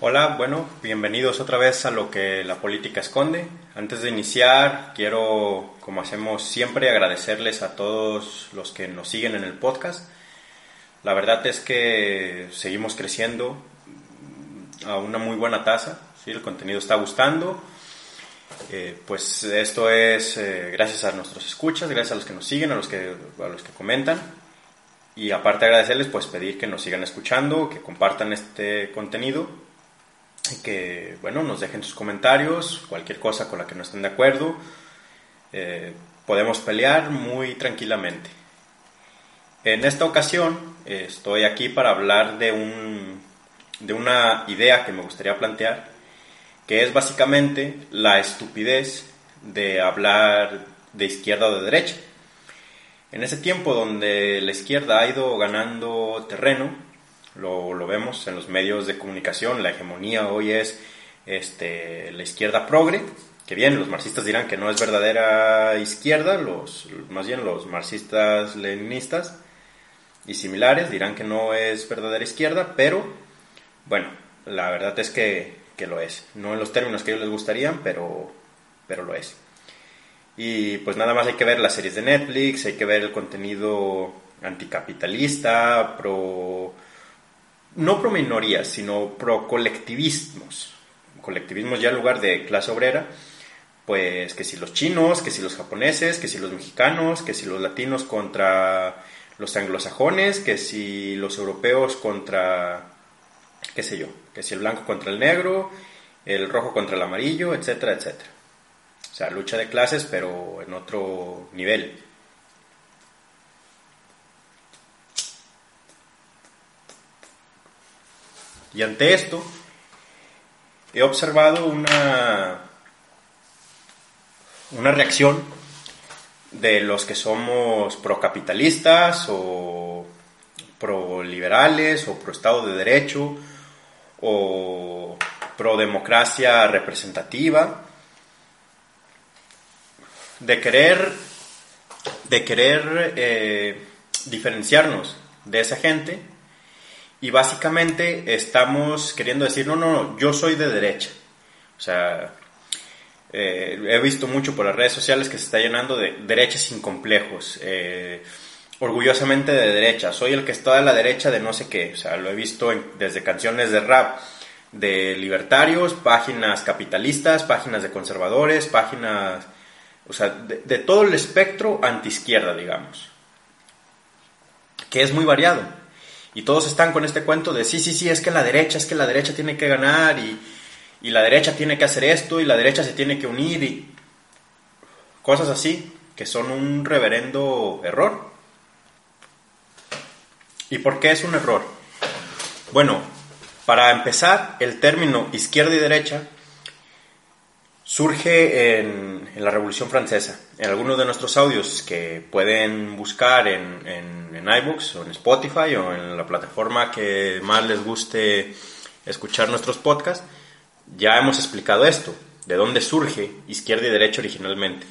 Hola, bueno, bienvenidos otra vez a lo que la política esconde. Antes de iniciar, quiero, como hacemos siempre, agradecerles a todos los que nos siguen en el podcast. La verdad es que seguimos creciendo a una muy buena tasa, ¿sí? el contenido está gustando. Eh, pues esto es eh, gracias a nuestros escuchas, gracias a los que nos siguen, a los que, a los que comentan. Y aparte agradecerles, pues pedir que nos sigan escuchando, que compartan este contenido, que, bueno, nos dejen sus comentarios, cualquier cosa con la que no estén de acuerdo. Eh, podemos pelear muy tranquilamente. En esta ocasión estoy aquí para hablar de, un, de una idea que me gustaría plantear, que es básicamente la estupidez de hablar de izquierda o de derecha. En ese tiempo donde la izquierda ha ido ganando terreno, lo, vemos en los medios de comunicación, la hegemonía hoy es este, la izquierda progre, que bien, los marxistas dirán que no es verdadera izquierda, los, más bien los marxistas leninistas y similares dirán que no es verdadera izquierda, pero bueno, la verdad es que, que lo es. No en los términos que ellos les gustarían, pero, pero lo es. Y pues nada más hay que ver las series de Netflix, hay que ver el contenido anticapitalista, pro... no pro minorías, sino pro colectivismos. Colectivismos ya en lugar de clase obrera, pues que si los chinos, que si los japoneses, que si los mexicanos, que si los latinos contra los anglosajones, que si los europeos contra, qué sé yo, que si el blanco contra el negro, el rojo contra el amarillo, etcétera, etcétera. O sea, lucha de clases, pero en otro nivel. Y ante esto, he observado una, una reacción de los que somos procapitalistas o proliberales o pro Estado de Derecho o pro democracia representativa de querer, de querer eh, diferenciarnos de esa gente y básicamente estamos queriendo decir, no, no, no, yo soy de derecha. O sea, eh, he visto mucho por las redes sociales que se está llenando de derechas sin complejos. Eh, orgullosamente de derecha. Soy el que está a la derecha de no sé qué. O sea, lo he visto desde canciones de rap de libertarios, páginas capitalistas, páginas de conservadores, páginas o sea, de, todo el espectro antiizquierda, digamos, que es muy variado. Y todos están con este cuento de, sí, sí, sí, es que la derecha, es que la derecha tiene que ganar y, y la derecha tiene que hacer esto y la derecha se tiene que unir y cosas así, que son un reverendo error. ¿Y por qué es un error? Bueno, para empezar, el término izquierda y derecha surge en, la Revolución Francesa. En algunos de nuestros audios que pueden buscar en, en, en iBooks o en Spotify o en la plataforma que más les guste escuchar nuestros podcasts, ya hemos explicado esto, de dónde surge izquierda y derecha originalmente.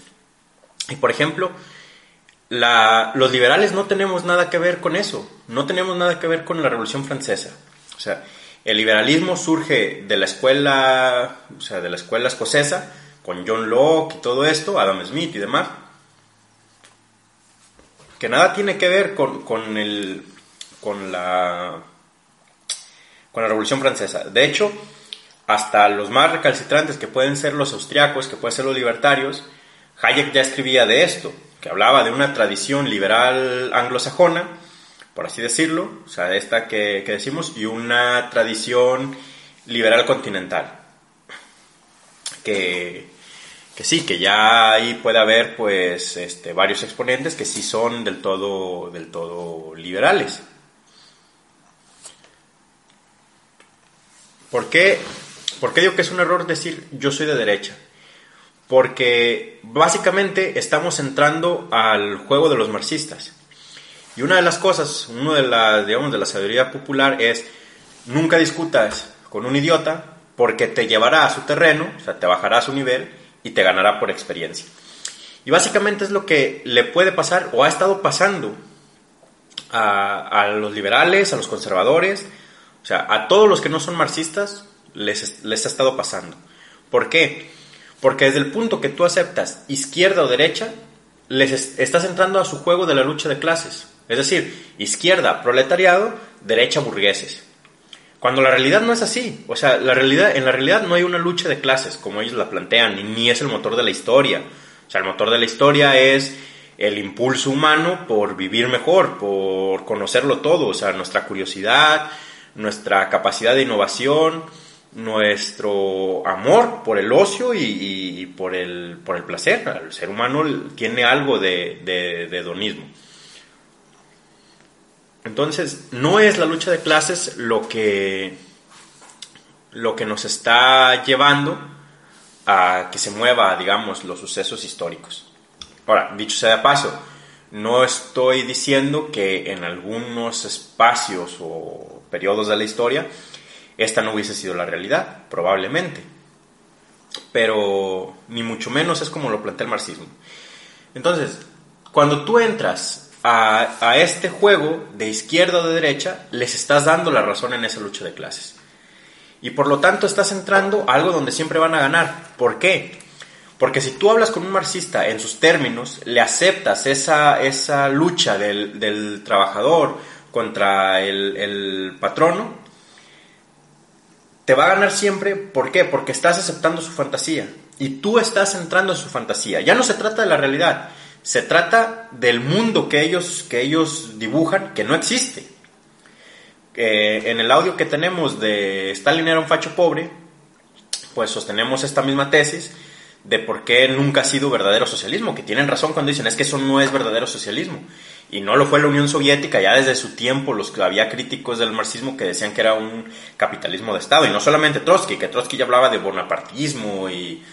Y por ejemplo, los liberales no tenemos nada que ver con eso, no tenemos nada que ver con la Revolución Francesa. O sea, el liberalismo surge de la escuela, o sea, de la escuela escocesa, con John Locke y todo esto, Adam Smith y demás, que nada tiene que ver con, con, el, con, la, con la Revolución Francesa. De hecho, hasta los más recalcitrantes que pueden ser los austriacos, que pueden ser los libertarios, Hayek ya escribía de esto, que hablaba de una tradición liberal anglosajona, por así decirlo, o sea, esta que, decimos, y una tradición liberal continental. Que, que sí, que ya ahí puede haber pues este, varios exponentes que sí son del todo, del todo liberales. ¿Por qué, ¿Por qué digo que es un error decir yo soy de derecha? Porque básicamente estamos entrando al juego de los marxistas. Y una de las cosas, uno de la, digamos, de la sabiduría popular es nunca discutas con un idiota porque te llevará a su terreno, o sea, te bajará a su nivel y te ganará por experiencia. Y básicamente es lo que le puede pasar o ha estado pasando a, a los liberales, a los conservadores, o sea, a todos los que no son marxistas, les, les ha estado pasando. ¿Por qué? Porque desde el punto que tú aceptas izquierda o derecha, les estás entrando a su juego de la lucha de clases. Es decir, izquierda, proletariado, derecha, burgueses. Cuando la realidad no es así. O sea, la realidad, en la realidad no hay una lucha de clases como ellos la plantean, ni, es el motor de la historia. O sea, el motor de la historia es el impulso humano por vivir mejor, por conocerlo todo, o sea, nuestra curiosidad, nuestra capacidad de innovación, nuestro amor por el ocio y, por, el, por el placer. El ser humano tiene algo de, de hedonismo. Entonces, no es la lucha de clases lo que, lo que nos está llevando a que se mueva, digamos, los sucesos históricos. Ahora, dicho sea de paso, no estoy diciendo que en algunos espacios o periodos de la historia esta no hubiese sido la realidad, probablemente. Pero ni mucho menos es como lo plantea el marxismo. Entonces, cuando tú entras a, a, este juego de izquierda o de derecha, les estás dando la razón en esa lucha de clases. Y por lo tanto estás entrando a algo donde siempre van a ganar. ¿Por qué? Porque si tú hablas con un marxista en sus términos, le aceptas esa, esa lucha del, del trabajador contra el, el patrono, te va a ganar siempre. ¿Por qué? Porque estás aceptando su fantasía. Y tú estás entrando en su fantasía. Ya no se trata de la realidad. Se trata del mundo que ellos, que ellos dibujan, que no existe. Eh, en el audio que tenemos de Stalin era un facho pobre, pues sostenemos esta misma tesis de por qué nunca ha sido verdadero socialismo, que tienen razón cuando dicen es que eso no es verdadero socialismo. Y no lo fue la Unión Soviética, ya desde su tiempo los había críticos del marxismo que decían que era un capitalismo de Estado, y no solamente Trotsky, que Trotsky ya hablaba de bonapartismo y,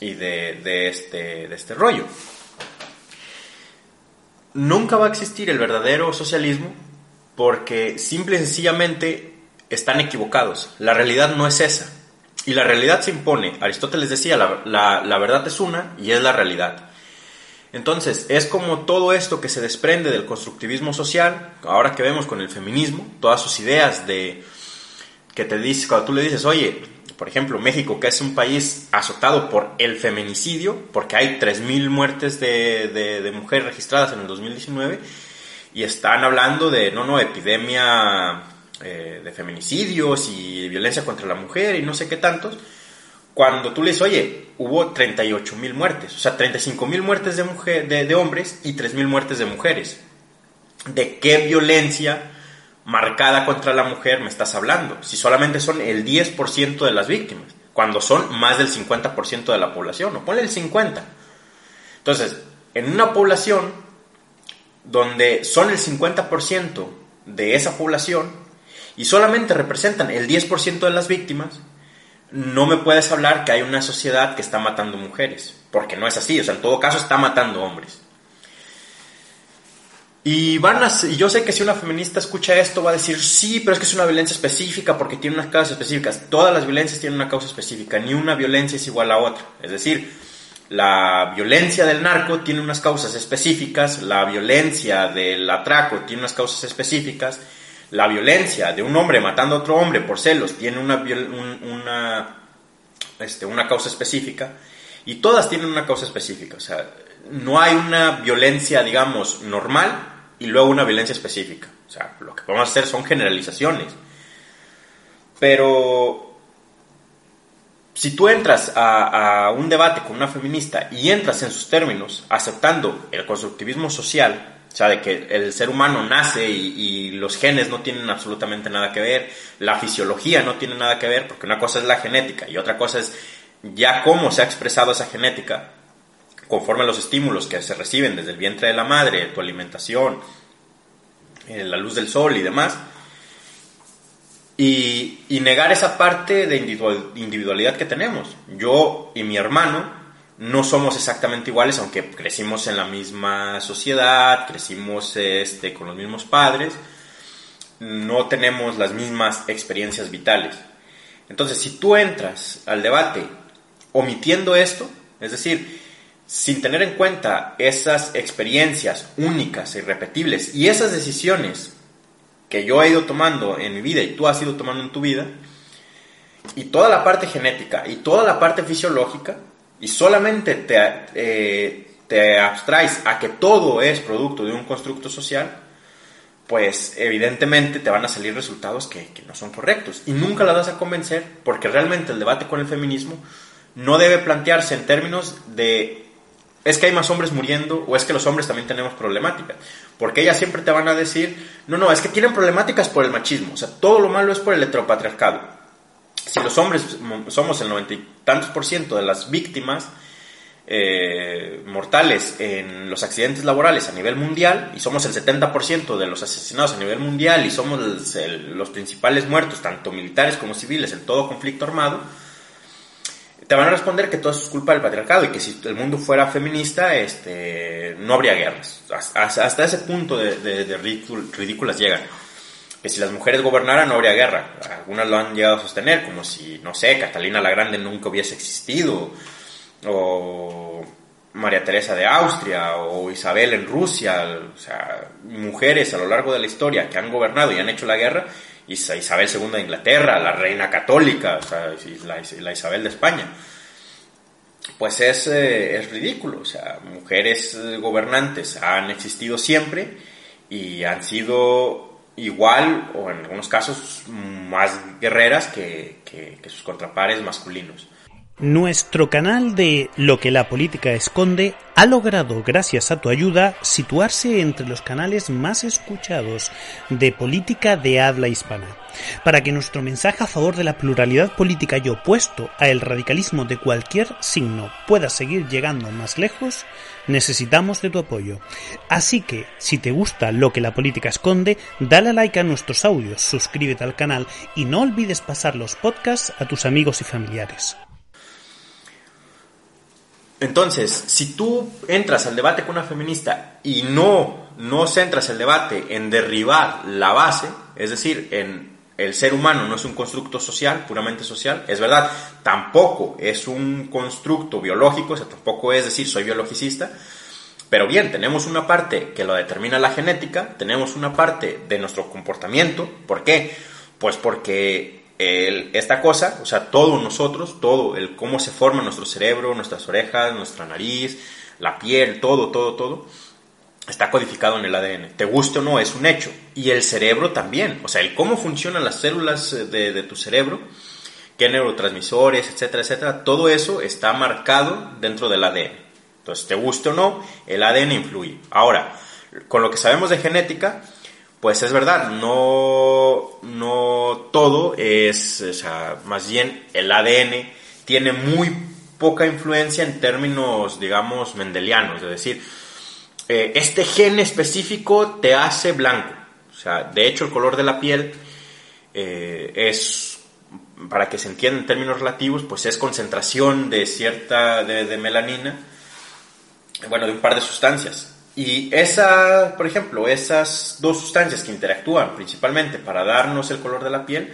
y de, de, este, de este rollo nunca va a existir el verdadero socialismo porque simple y sencillamente están equivocados. La realidad no es esa. Y la realidad se impone. Aristóteles decía, la, la, verdad es una y es la realidad. Entonces, es como todo esto que se desprende del constructivismo social, ahora que vemos con el feminismo, todas sus ideas de que te dice, cuando tú le dices, oye, por ejemplo, México, que es un país azotado por el feminicidio, porque hay 3.000 muertes de, de, mujeres registradas en el 2019, y están hablando de, no, no, epidemia eh, de feminicidios y violencia contra la mujer y no sé qué tantos, cuando tú le dices, oye, hubo 38.000 muertes, o sea, 35.000 muertes de, mujer, de, de hombres y 3.000 muertes de mujeres. ¿De qué violencia marcada contra la mujer me estás hablando? Si solamente son el 10% de las víctimas, cuando son más del 50% de la población, o ponle el 50%. Entonces, en una población donde son el 50% de esa población y solamente representan el 10% de las víctimas, no me puedes hablar que hay una sociedad que está matando mujeres, porque no es así, o sea, en todo caso está matando hombres. Y van a, y yo sé que si una feminista escucha esto va a decir, sí, pero es que es una violencia específica porque tiene unas causas específicas. Todas las violencias tienen una causa específica, ni una violencia es igual a otra. Es decir, la violencia del narco tiene unas causas específicas, la violencia del atraco tiene unas causas específicas, la violencia de un hombre matando a otro hombre por celos tiene una, una, este, una causa específica, y todas tienen una causa específica. O sea, no hay una violencia, digamos, normal y luego una violencia específica. O sea, lo que podemos hacer son generalizaciones. Pero si tú entras a, un debate con una feminista y entras en sus términos aceptando el constructivismo social, o sea, de que el ser humano nace y, los genes no tienen absolutamente nada que ver, la fisiología no tiene nada que ver, porque una cosa es la genética y otra cosa es ya cómo se ha expresado esa genética conforme a los estímulos que se reciben desde el vientre de la madre, tu alimentación, eh, la luz del sol y demás, y, negar esa parte de individualidad que tenemos. Yo y mi hermano no somos exactamente iguales, aunque crecimos en la misma sociedad, crecimos este, con los mismos padres, no tenemos las mismas experiencias vitales. Entonces, si tú entras al debate omitiendo esto, es decir, sin tener en cuenta esas experiencias únicas e irrepetibles y esas decisiones que yo he ido tomando en mi vida y tú has ido tomando en tu vida, y toda la parte genética y toda la parte fisiológica y solamente te, eh, te abstraes a que todo es producto de un constructo social, pues evidentemente te van a salir resultados que, que, no son correctos. Y nunca la vas a convencer porque realmente el debate con el feminismo no debe plantearse en términos de es que hay más hombres muriendo o es que los hombres también tenemos problemáticas. Porque ellas siempre te van a decir, no, no, es que tienen problemáticas por el machismo, o sea, todo lo malo es por el heteropatriarcado. Si los hombres somos el noventa y tantos por ciento de las víctimas eh, mortales en los accidentes laborales a nivel mundial y somos el 70% de los asesinados a nivel mundial y somos los principales muertos, tanto militares como civiles, en todo conflicto armado, te van a responder que todo es culpa del patriarcado y que si el mundo fuera feminista, este, no habría guerras. Hasta, ese punto de, ridículas llegan. Que si las mujeres gobernaran no habría guerra. Algunas lo han llegado a sostener, como si, no sé, Catalina la Grande nunca hubiese existido, o María Teresa de Austria, o Isabel en Rusia. O sea, mujeres a lo largo de la historia que han gobernado y han hecho la guerra Isabel II de Inglaterra, la reina católica, o sea, la, Isabel de España. Pues es, eh, es ridículo, o sea, mujeres eh, gobernantes han existido siempre y han sido igual o en algunos casos más guerreras que, que sus contrapares masculinos. Nuestro canal de Lo que la política esconde ha logrado, gracias a tu ayuda, situarse entre los canales más escuchados de política de habla hispana. Para que nuestro mensaje a favor de la pluralidad política y opuesto a el radicalismo de cualquier signo pueda seguir llegando más lejos, necesitamos de tu apoyo. Así que, si te gusta lo que la política esconde, dale like a nuestros audios, suscríbete al canal y no olvides pasar los podcasts a tus amigos y familiares. Entonces, si tú entras al debate con una feminista y no, no centras el debate en derribar la base, es decir, en el ser humano no es un constructo social, puramente social, es verdad, tampoco es un constructo biológico, o sea, tampoco es decir, soy biologicista, pero bien, tenemos una parte que lo determina la genética, tenemos una parte de nuestro comportamiento, ¿por qué? Pues porque esta cosa, o sea, todos nosotros, todo, el cómo se forma nuestro cerebro, nuestras orejas, nuestra nariz, la piel, todo, todo, todo, está codificado en el ADN. Te guste o no, es un hecho. Y el cerebro también, o sea, el cómo funcionan las células eh, de, de tu cerebro, qué neurotransmisores, etcétera, etcétera, todo eso está marcado dentro del ADN. Entonces, te guste o no, el ADN influye. Ahora, con lo que sabemos de genética, pues es verdad, no, no todo es, o sea, más bien el ADN tiene muy poca influencia en términos, digamos, mendelianos, es decir, eh, este gen específico te hace blanco, o sea, de hecho el color de la piel eh, es, para que se entienda en términos relativos, pues es concentración de cierta, de, de melanina, bueno, de un par de sustancias. Y esa, por ejemplo, esas dos sustancias que interactúan principalmente para darnos el color de la piel,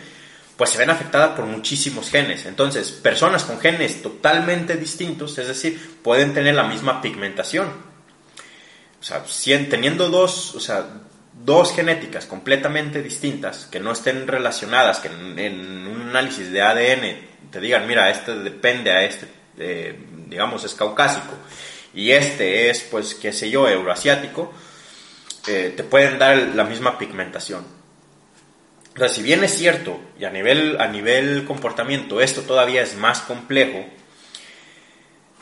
pues se ven afectadas por muchísimos genes. Entonces, personas con genes totalmente distintos, es decir, pueden tener la misma pigmentación. O sea, teniendo dos, o sea, dos genéticas completamente distintas, que no estén relacionadas, que en, un análisis de ADN te digan, mira, este depende a este, eh, digamos, es caucásico y este es, pues, qué sé yo, euroasiático, eh, te pueden dar la misma pigmentación. O sea, si bien es cierto, y a nivel, a nivel comportamiento esto todavía es más complejo,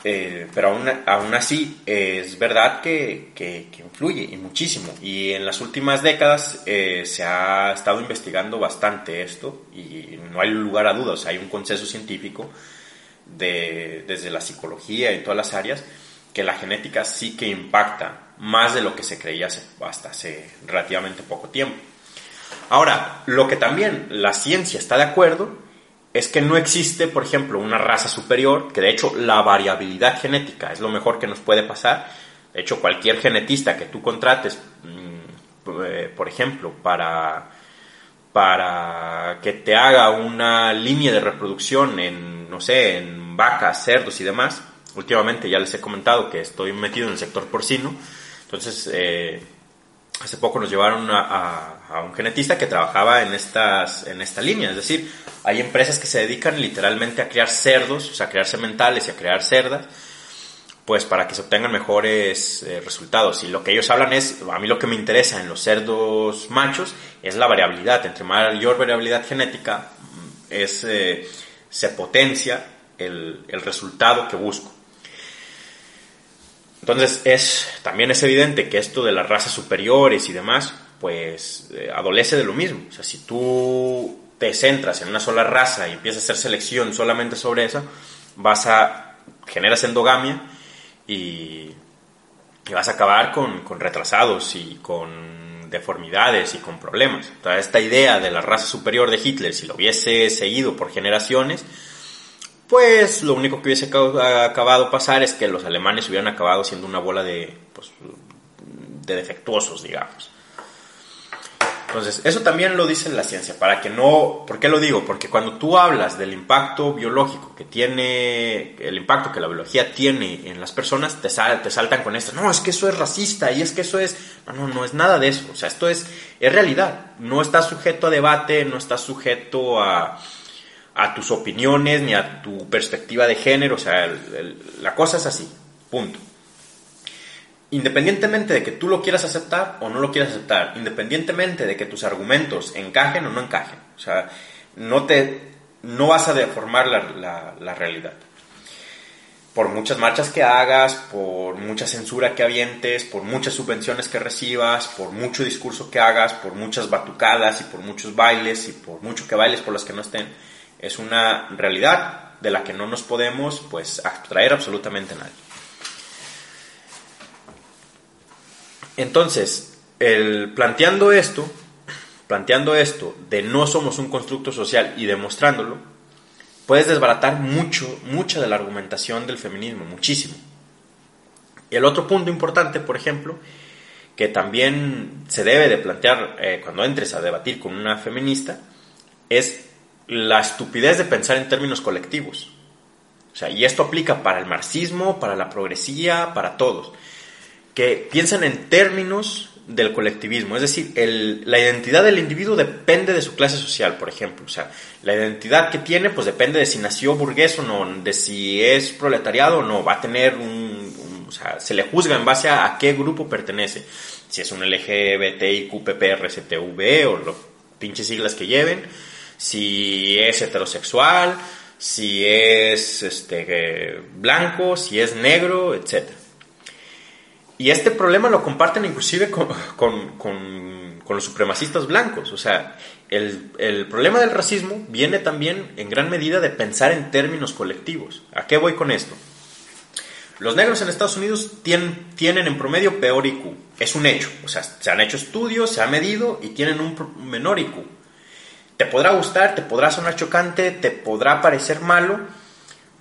eh, pero aún, aún, así es verdad que, que, influye y muchísimo. Y en las últimas décadas eh, se ha estado investigando bastante esto y no hay lugar a dudas, hay un consenso científico de, desde la psicología y todas las áreas que la genética sí que impacta más de lo que se creía hasta hace relativamente poco tiempo. Ahora, lo que también la ciencia está de acuerdo es que no existe, por ejemplo, una raza superior, que de hecho la variabilidad genética es lo mejor que nos puede pasar. De hecho, cualquier genetista que tú contrates, mm, eh, por ejemplo, para, para que te haga una línea de reproducción en, no sé, en vacas, cerdos y demás, últimamente ya les he comentado que estoy metido en el sector porcino, entonces eh, hace poco nos llevaron a, un genetista que trabajaba en, estas, en esta línea. Es decir, hay empresas que se dedican literalmente a crear cerdos, o sea, a crear sementales y a crear cerdas, pues para que se obtengan mejores eh, resultados. Y lo que ellos hablan es, a mí lo que me interesa en los cerdos machos es la variabilidad. Entre mayor variabilidad genética es, eh, se potencia el, el resultado que busco. Entonces es, también es evidente que esto de las razas superiores y demás, pues eh, adolece de lo mismo. O sea, si tú te centras en una sola raza y empiezas a hacer selección solamente sobre esa, vas a, generas endogamia y, vas a acabar con, con, retrasados y con deformidades y con problemas. O esta idea de la raza superior de Hitler, si lo hubiese seguido por generaciones, pues lo único que hubiese acabado pasar es que los alemanes hubieran acabado siendo una bola de, pues, de defectuosos, digamos. Entonces, eso también lo dice la ciencia, para que no, ¿por qué lo digo? Porque cuando tú hablas del impacto biológico que tiene, el impacto que la biología tiene en las personas, te, te saltan con esto, no, es que eso es racista y es que eso es, no, no, no es nada de eso, o sea, esto es, es realidad, no está sujeto a debate, no está sujeto a, a tus opiniones ni a tu perspectiva de género, o sea, la cosa es así, punto. Independientemente de que tú lo quieras aceptar o no lo quieras aceptar, independientemente de que tus argumentos encajen o no encajen, o sea, no, te, no vas a deformar la, la realidad. Por muchas marchas que hagas, por mucha censura que avientes, por muchas subvenciones que recibas, por mucho discurso que hagas, por muchas batucadas y por muchos bailes y por mucho que bailes por las que no estén, es una realidad de la que no nos podemos pues abstraer absolutamente nadie. Entonces, el, planteando esto, planteando esto de no somos un constructo social y demostrándolo, puedes desbaratar mucho, mucha de la argumentación del feminismo, muchísimo. Y el otro punto importante, por ejemplo, que también se debe de plantear eh, cuando entres a debatir con una feminista, es la estupidez de pensar en términos colectivos. O sea, y esto aplica para el marxismo, para la progresía, para todos. Que piensan en términos del colectivismo. Es decir, la identidad del individuo depende de su clase social, por ejemplo. O sea, la identidad que tiene, pues depende de si nació burgués o no, de si es proletariado o no. Va a tener un. o sea, se le juzga en base a, qué grupo pertenece. Si es un LGBTIQPPRCTV o los pinches siglas que lleven si es heterosexual, si es este, blanco, si es negro, etc. Y este problema lo comparten inclusive con, los supremacistas blancos. O sea, el, el, problema del racismo viene también en gran medida de pensar en términos colectivos. ¿A qué voy con esto? Los negros en Estados Unidos tienen, tienen en promedio peor IQ. Es un hecho. O sea, se han hecho estudios, se ha medido y tienen un menor IQ. Te podrá gustar, te podrá sonar chocante, te podrá parecer malo,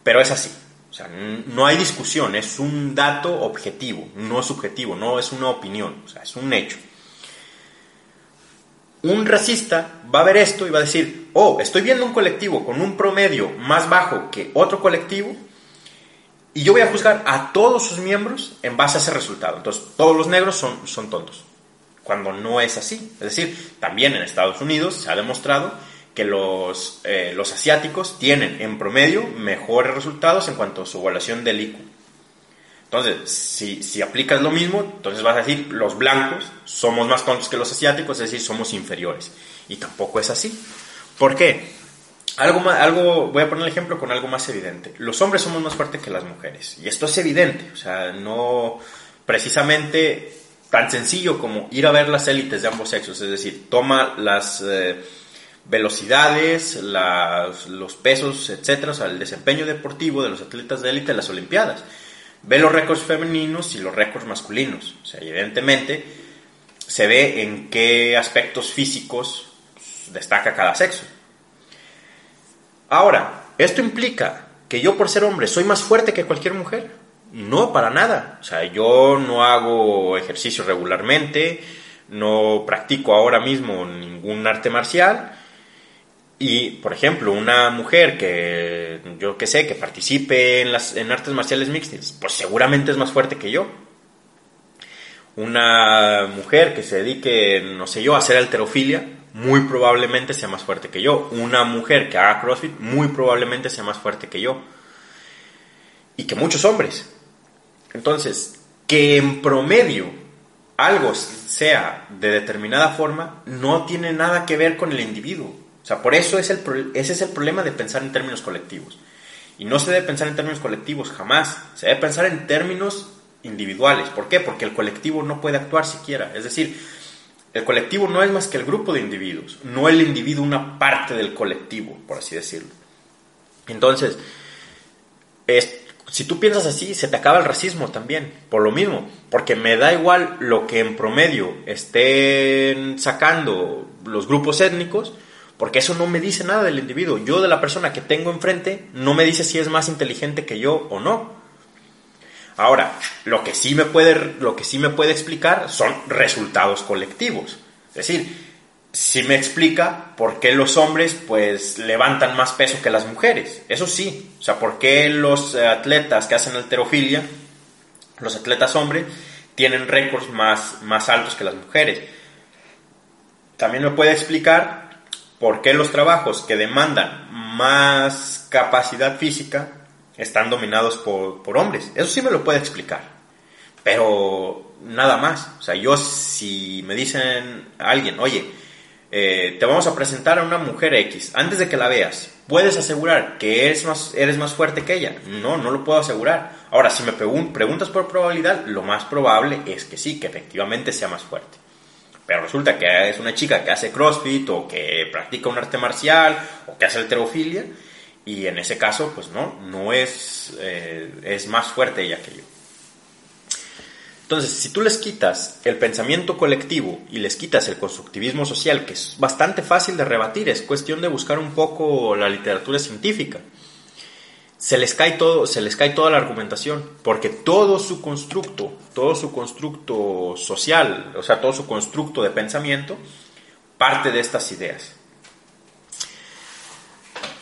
pero es así. O sea, no hay discusión, es un dato objetivo, no subjetivo, no es una opinión, o sea, es un hecho. Un racista va a ver esto y va a decir, oh, estoy viendo un colectivo con un promedio más bajo que otro colectivo y yo voy a juzgar a todos sus miembros en base a ese resultado. Entonces, todos los negros son, son tontos cuando no es así. Es decir, también en Estados Unidos se ha demostrado que los, eh, los asiáticos tienen en promedio mejores resultados en cuanto a su evaluación del IQ. Entonces, si, si aplicas lo mismo, entonces vas a decir, los blancos somos más tontos que los asiáticos, es decir, somos inferiores. Y tampoco es así. ¿Por qué? Algo, algo, voy a poner el ejemplo con algo más evidente. Los hombres somos más fuertes que las mujeres. Y esto es evidente. O sea, no, precisamente tan sencillo como ir a ver las élites de ambos sexos, es decir, toma las eh, velocidades, los pesos, etcétera, o sea, el desempeño deportivo de los atletas de élite en las Olimpiadas. Ve los récords femeninos y los récords masculinos. O sea, evidentemente se ve en qué aspectos físicos destaca cada sexo. Ahora, ¿esto implica que yo por ser hombre soy más fuerte que cualquier mujer? No, para nada. O sea, yo no hago ejercicio regularmente, no practico ahora mismo ningún arte marcial. Y, por ejemplo, una mujer que yo que sé, que participe en, las, en artes marciales mixtas, pues seguramente es más fuerte que yo. una mujer que se dedique, no sé yo, a hacer alterofilia, muy probablemente sea más fuerte que yo. Una mujer que haga CrossFit, muy probablemente sea más fuerte que yo. Y que muchos hombres. Entonces, que en promedio algo sea de determinada forma, no tiene nada que ver con el individuo. O sea, por eso es el, ese es el problema de pensar en términos colectivos. Y no se debe pensar en términos colectivos, jamás. Se debe pensar en términos individuales. ¿Por qué? Porque el colectivo no puede actuar siquiera. Es decir, el colectivo no es más que el grupo de individuos, no el individuo una parte del colectivo, por así decirlo. Entonces, si tú piensas así, se te acaba el racismo también, por lo mismo, porque me da igual lo que en promedio estén sacando los grupos étnicos, porque eso no me dice nada del individuo. Yo de la persona que tengo enfrente no me dice si es más inteligente que yo o no. Ahora, lo que sí me puede, lo que sí me puede explicar son resultados colectivos. Es decir, sí me explica por qué los hombres pues levantan más peso que las mujeres. Eso sí. O sea, por qué los atletas que hacen alterofilia, los atletas hombres, tienen récords más, más altos que las mujeres. También me puede explicar por qué los trabajos que demandan más capacidad física están dominados por, hombres. Eso sí me lo puede explicar. Pero nada más. O sea, yo si me dicen a alguien, oye, eh, te vamos a presentar a una mujer X, antes de que la veas, ¿puedes asegurar que eres más, fuerte que ella? No, no lo puedo asegurar. Ahora, si me preguntas por probabilidad, lo más probable es que sí, que efectivamente sea más fuerte. Pero resulta que es una chica que hace CrossFit o que practica un arte marcial o que hace alterofilia y en ese caso, pues no, no es, eh, es más fuerte ella que yo. Entonces, si tú les quitas el pensamiento colectivo y les quitas el constructivismo social, que es bastante fácil de rebatir, es cuestión de buscar un poco la literatura científica, se les cae todo, se les cae toda la argumentación, porque todo su constructo, todo su constructo social, o sea, todo su constructo de pensamiento parte de estas ideas.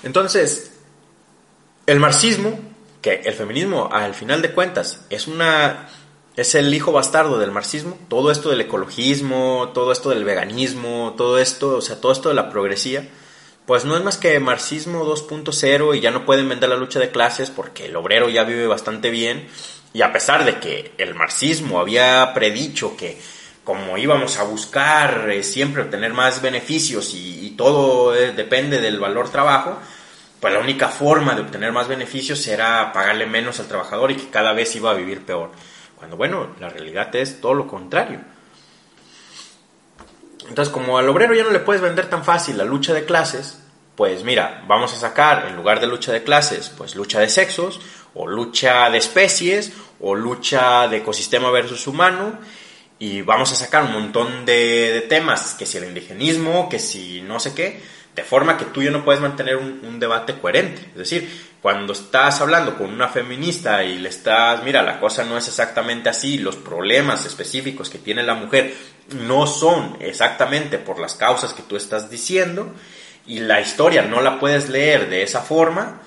Entonces, el marxismo, que el feminismo al final de cuentas es una es el hijo bastardo del marxismo, todo esto del ecologismo, todo esto del veganismo, todo esto, o sea, todo esto de la progresía, pues no es más que marxismo 2.0 y ya no pueden vender la lucha de clases porque el obrero ya vive bastante bien y a pesar de que el marxismo había predicho que como íbamos a buscar eh, siempre obtener más beneficios y, todo eh, depende del valor trabajo, pues la única forma de obtener más beneficios era pagarle menos al trabajador y que cada vez iba a vivir peor. Cuando bueno, la realidad es todo lo contrario. Entonces, como al obrero ya no le puedes vender tan fácil la lucha de clases, pues mira, vamos a sacar en lugar de lucha de clases, pues lucha de sexos, o lucha de especies, o lucha de ecosistema versus humano, y vamos a sacar un montón de, de temas, que si el indigenismo, que si no sé qué, de forma que tú ya no puedes mantener un, debate coherente. Es decir, cuando estás hablando con una feminista y le estás, mira, la cosa no es exactamente así, los problemas específicos que tiene la mujer no son exactamente por las causas que tú estás diciendo, y la historia no la puedes leer de esa forma,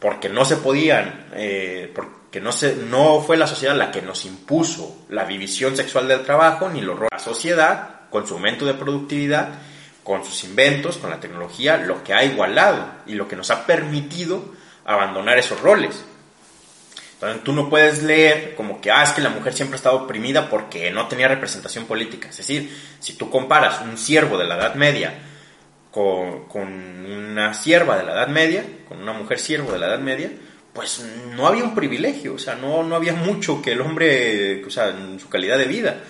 porque no se podían, eh, porque no, se, no fue la sociedad la que nos impuso la división sexual del trabajo, ni lo la sociedad, con su aumento de productividad, con sus inventos, con la tecnología, lo que ha igualado y lo que nos ha permitido abandonar esos roles. Entonces tú no puedes leer como que, ah, es que la mujer siempre ha estado oprimida porque no tenía representación política. Es decir, si tú comparas un siervo de la Edad Media con, con una sierva de la Edad Media, con una mujer siervo de la Edad Media, pues no había un privilegio, o sea, no, no había mucho que el hombre, o sea, en su calidad de vida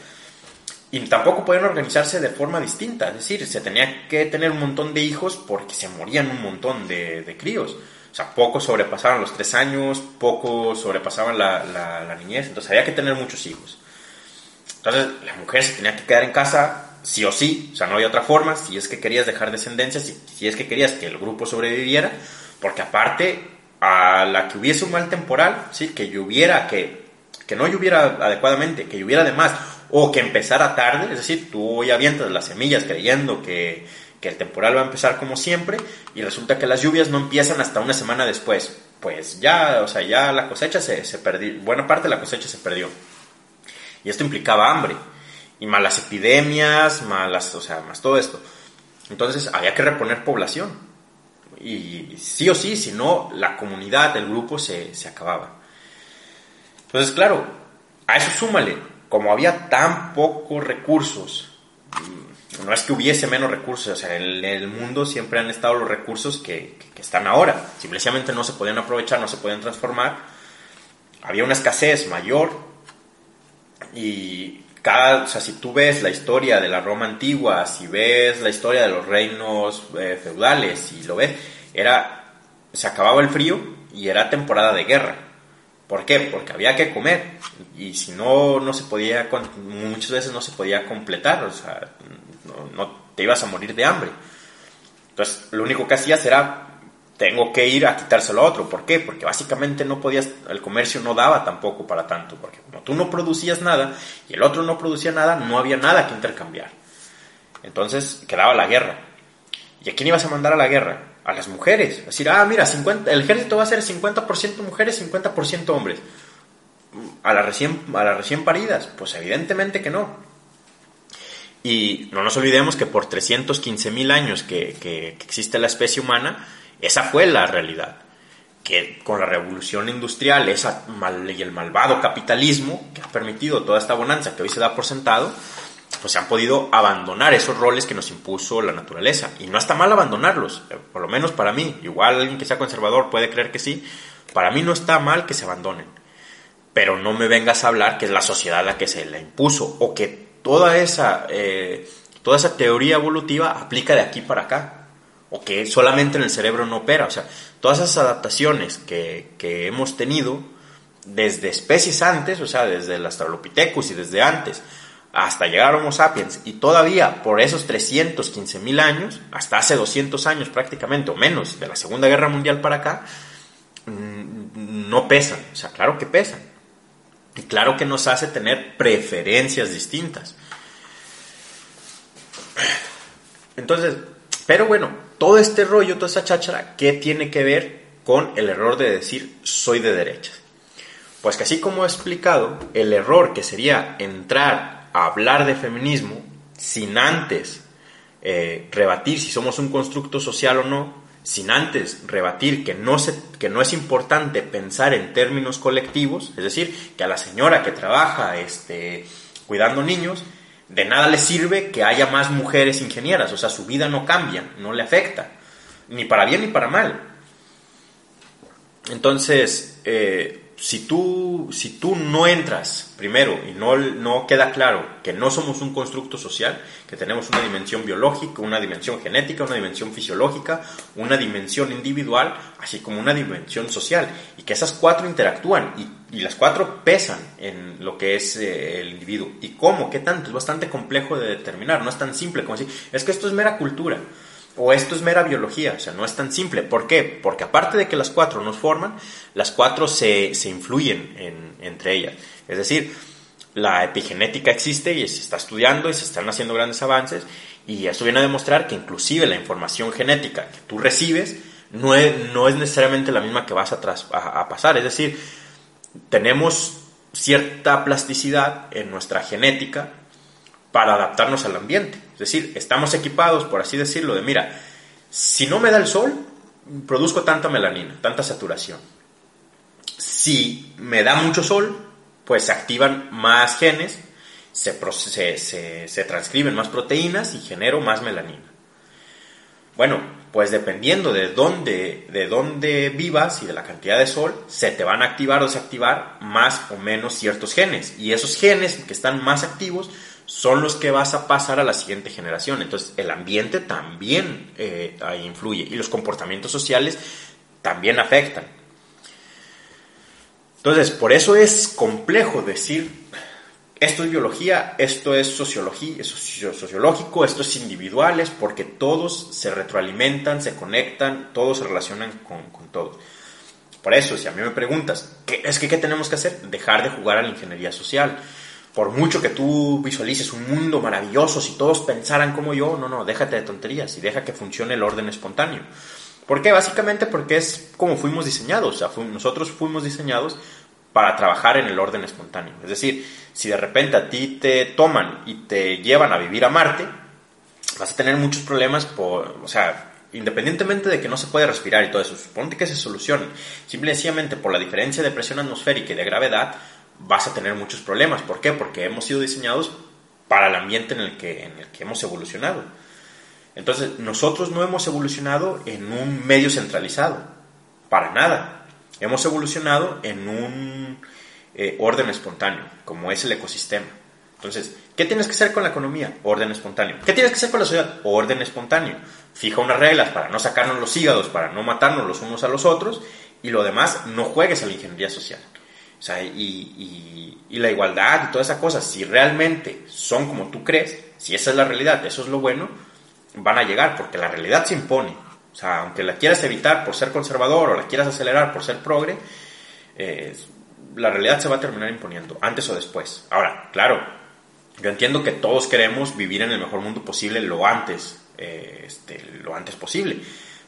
y tampoco podían organizarse de forma distinta, es decir, se tenía que tener un montón de hijos porque se morían un montón de, críos. O sea, pocos sobrepasaban los tres años, pocos sobrepasaban la, la, niñez, entonces había que tener muchos hijos. Entonces la mujer se tenía que quedar en casa sí o sí, o sea, no había otra forma, si es que querías dejar descendencia, si, si es que querías que el grupo sobreviviera, porque aparte a la que hubiese un mal temporal, ¿sí? que lloviera, que, que no lloviera adecuadamente, que lloviera de más, o que empezara tarde, es decir, tú hoy avientas las semillas creyendo que, que el temporal va a empezar como siempre y resulta que las lluvias no empiezan hasta una semana después. Pues ya, o sea, ya la cosecha se, se perdió, buena parte de la cosecha se perdió. Y esto implicaba hambre. Y más las epidemias, más, las, o sea, más todo esto. Entonces había que reponer población. Y sí o sí, si no, la comunidad, el grupo se, se acababa. Entonces, claro, a eso súmale, como había tan pocos recursos, no es que hubiese menos recursos, o sea, en el mundo siempre han estado los recursos que, están ahora, simplemente no se podían aprovechar, no se podían transformar, había una escasez mayor y cada, o sea, si tú ves la historia de la Roma antigua, si ves la historia de los reinos eh, feudales, si lo ves, era, se acababa el frío y era temporada de guerra. ¿Por qué? Porque había que comer y si no, no se podía, muchas veces no se podía completar, o sea, no, te ibas a morir de hambre. Entonces, lo único que hacías era, tengo que ir a quitárselo a otro. ¿Por qué? Porque básicamente no podías, el comercio no daba tampoco para tanto, porque como tú no producías nada y el otro no producía nada, no había nada que intercambiar. Entonces, quedaba la guerra. ¿Y a quién ibas a mandar a la guerra? A las mujeres. Es decir, ah, mira, 50, el ejército va a ser 50% mujeres, 50% hombres. A las, recién, a las recién paridas, pues evidentemente que no. Y no nos olvidemos que por 315 mil años que, existe la especie humana, esa fue la realidad. Que con la revolución industrial esa y el malvado capitalismo que ha permitido toda esta bonanza que hoy se da por sentado, pues se han podido abandonar esos roles que nos impuso la naturaleza. Y no está mal abandonarlos, eh, por lo menos para mí. Igual alguien que sea conservador puede creer que sí. Para mí no está mal que se abandonen. Pero no me vengas a hablar que es la sociedad la que se la impuso o que toda esa, eh, toda esa teoría evolutiva aplica de aquí para acá, o que solamente en el cerebro no opera. O sea, todas esas adaptaciones que, que hemos tenido desde especies antes, o sea, desde el Australopithecus y desde antes, hasta llegar a Homo sapiens, y todavía por esos 315 mil años, hasta hace 200 años prácticamente, o menos, de la Segunda Guerra Mundial para acá, mm, no pesan. O sea, claro que pesan y claro que nos hace tener preferencias distintas. Entonces, pero bueno, todo este rollo, toda esa cháchara, ¿qué tiene que ver con el error de decir soy de derechas? Pues que así como he explicado, el error que sería entrar hablar de feminismo sin antes eh, rebatir si somos un constructo social o no, sin antes rebatir que no, se, que no es importante pensar en términos colectivos, es decir, que a la señora que trabaja este, cuidando niños, de nada le sirve que haya más mujeres ingenieras, o sea, su vida no cambia, no le afecta, ni para bien ni para mal. Entonces, eh, si tú, si tú no entras primero y no, no queda claro que no somos un constructo social, que tenemos una dimensión biológica, una dimensión genética, una dimensión fisiológica, una dimensión individual, así como una dimensión social, y que esas cuatro interactúan y, las cuatro pesan en lo que es eh, el individuo. ¿Y cómo? ¿Qué tanto? Es bastante complejo de determinar, no es tan simple como decir, es que esto es mera cultura o esto es mera biología, o sea, no es tan simple. ¿Por qué? Porque aparte de que las cuatro nos forman, las cuatro se, se influyen en, entre ellas. Es decir, la epigenética existe y se está estudiando y se están haciendo grandes avances y eso viene a demostrar que inclusive la información genética que tú recibes no es, no es necesariamente la misma que vas a, a, a pasar. Es decir, tenemos cierta plasticidad en nuestra genética para adaptarnos al ambiente. Es decir, estamos equipados, por así decirlo, de mira, si no me da el sol, produzco tanta melanina, tanta saturación. Si me da mucho sol, pues se activan más genes, se, se, transcriben más proteínas y genero más melanina. Bueno, pues dependiendo de dónde, de dónde vivas y de la cantidad de sol, se te van a activar o desactivar más o menos ciertos genes. Y esos genes que están más activos son los que vas a pasar a la siguiente generación. Entonces, el ambiente también eh, influye y los comportamientos sociales también afectan. Entonces, por eso es complejo decir esto es biología, esto es sociología, es sociológico, esto es individuales, porque todos se retroalimentan, se conectan, todos se relacionan con, con todos. Por eso, si a mí me preguntas, ¿qué, es que qué tenemos que hacer? Dejar de jugar a la ingeniería social por mucho que tú visualices un mundo maravilloso, si todos pensaran como yo, no, no, déjate de tonterías y deja que funcione el orden espontáneo. ¿Por qué? Básicamente porque es como fuimos diseñados, o sea, nosotros fuimos diseñados para trabajar en el orden espontáneo. Es decir, si de repente a ti te toman y te llevan a vivir a Marte, vas a tener muchos problemas por, o sea, independientemente de que no se puede respirar y todo eso, suponte que se solucione, simplemente por la diferencia de presión atmosférica y de gravedad, vas a tener muchos problemas. ¿Por qué? Porque hemos sido diseñados para el ambiente en el que, en el que hemos evolucionado. Entonces, nosotros no hemos evolucionado en un medio centralizado, para nada. Hemos evolucionado en un eh, orden espontáneo, como es el ecosistema. Entonces, ¿qué tienes que hacer con la economía? Orden espontáneo. ¿Qué tienes que hacer con la sociedad? Orden espontáneo. Fija unas reglas para no sacarnos los hígados, para no matarnos los unos a los otros, y lo demás, no juegues a la ingeniería social. Sea, y, y la igualdad y todas esas cosas, si realmente son como tú crees, si esa es la realidad, eso es lo bueno, van a llegar, porque la realidad se impone. O sea, aunque la quieras evitar por ser conservador o la quieras acelerar por ser progre, eh, la realidad se va a terminar imponiendo, antes o después. Ahora, claro, yo entiendo que todos queremos vivir en el mejor mundo posible lo antes, eh, este, lo antes posible.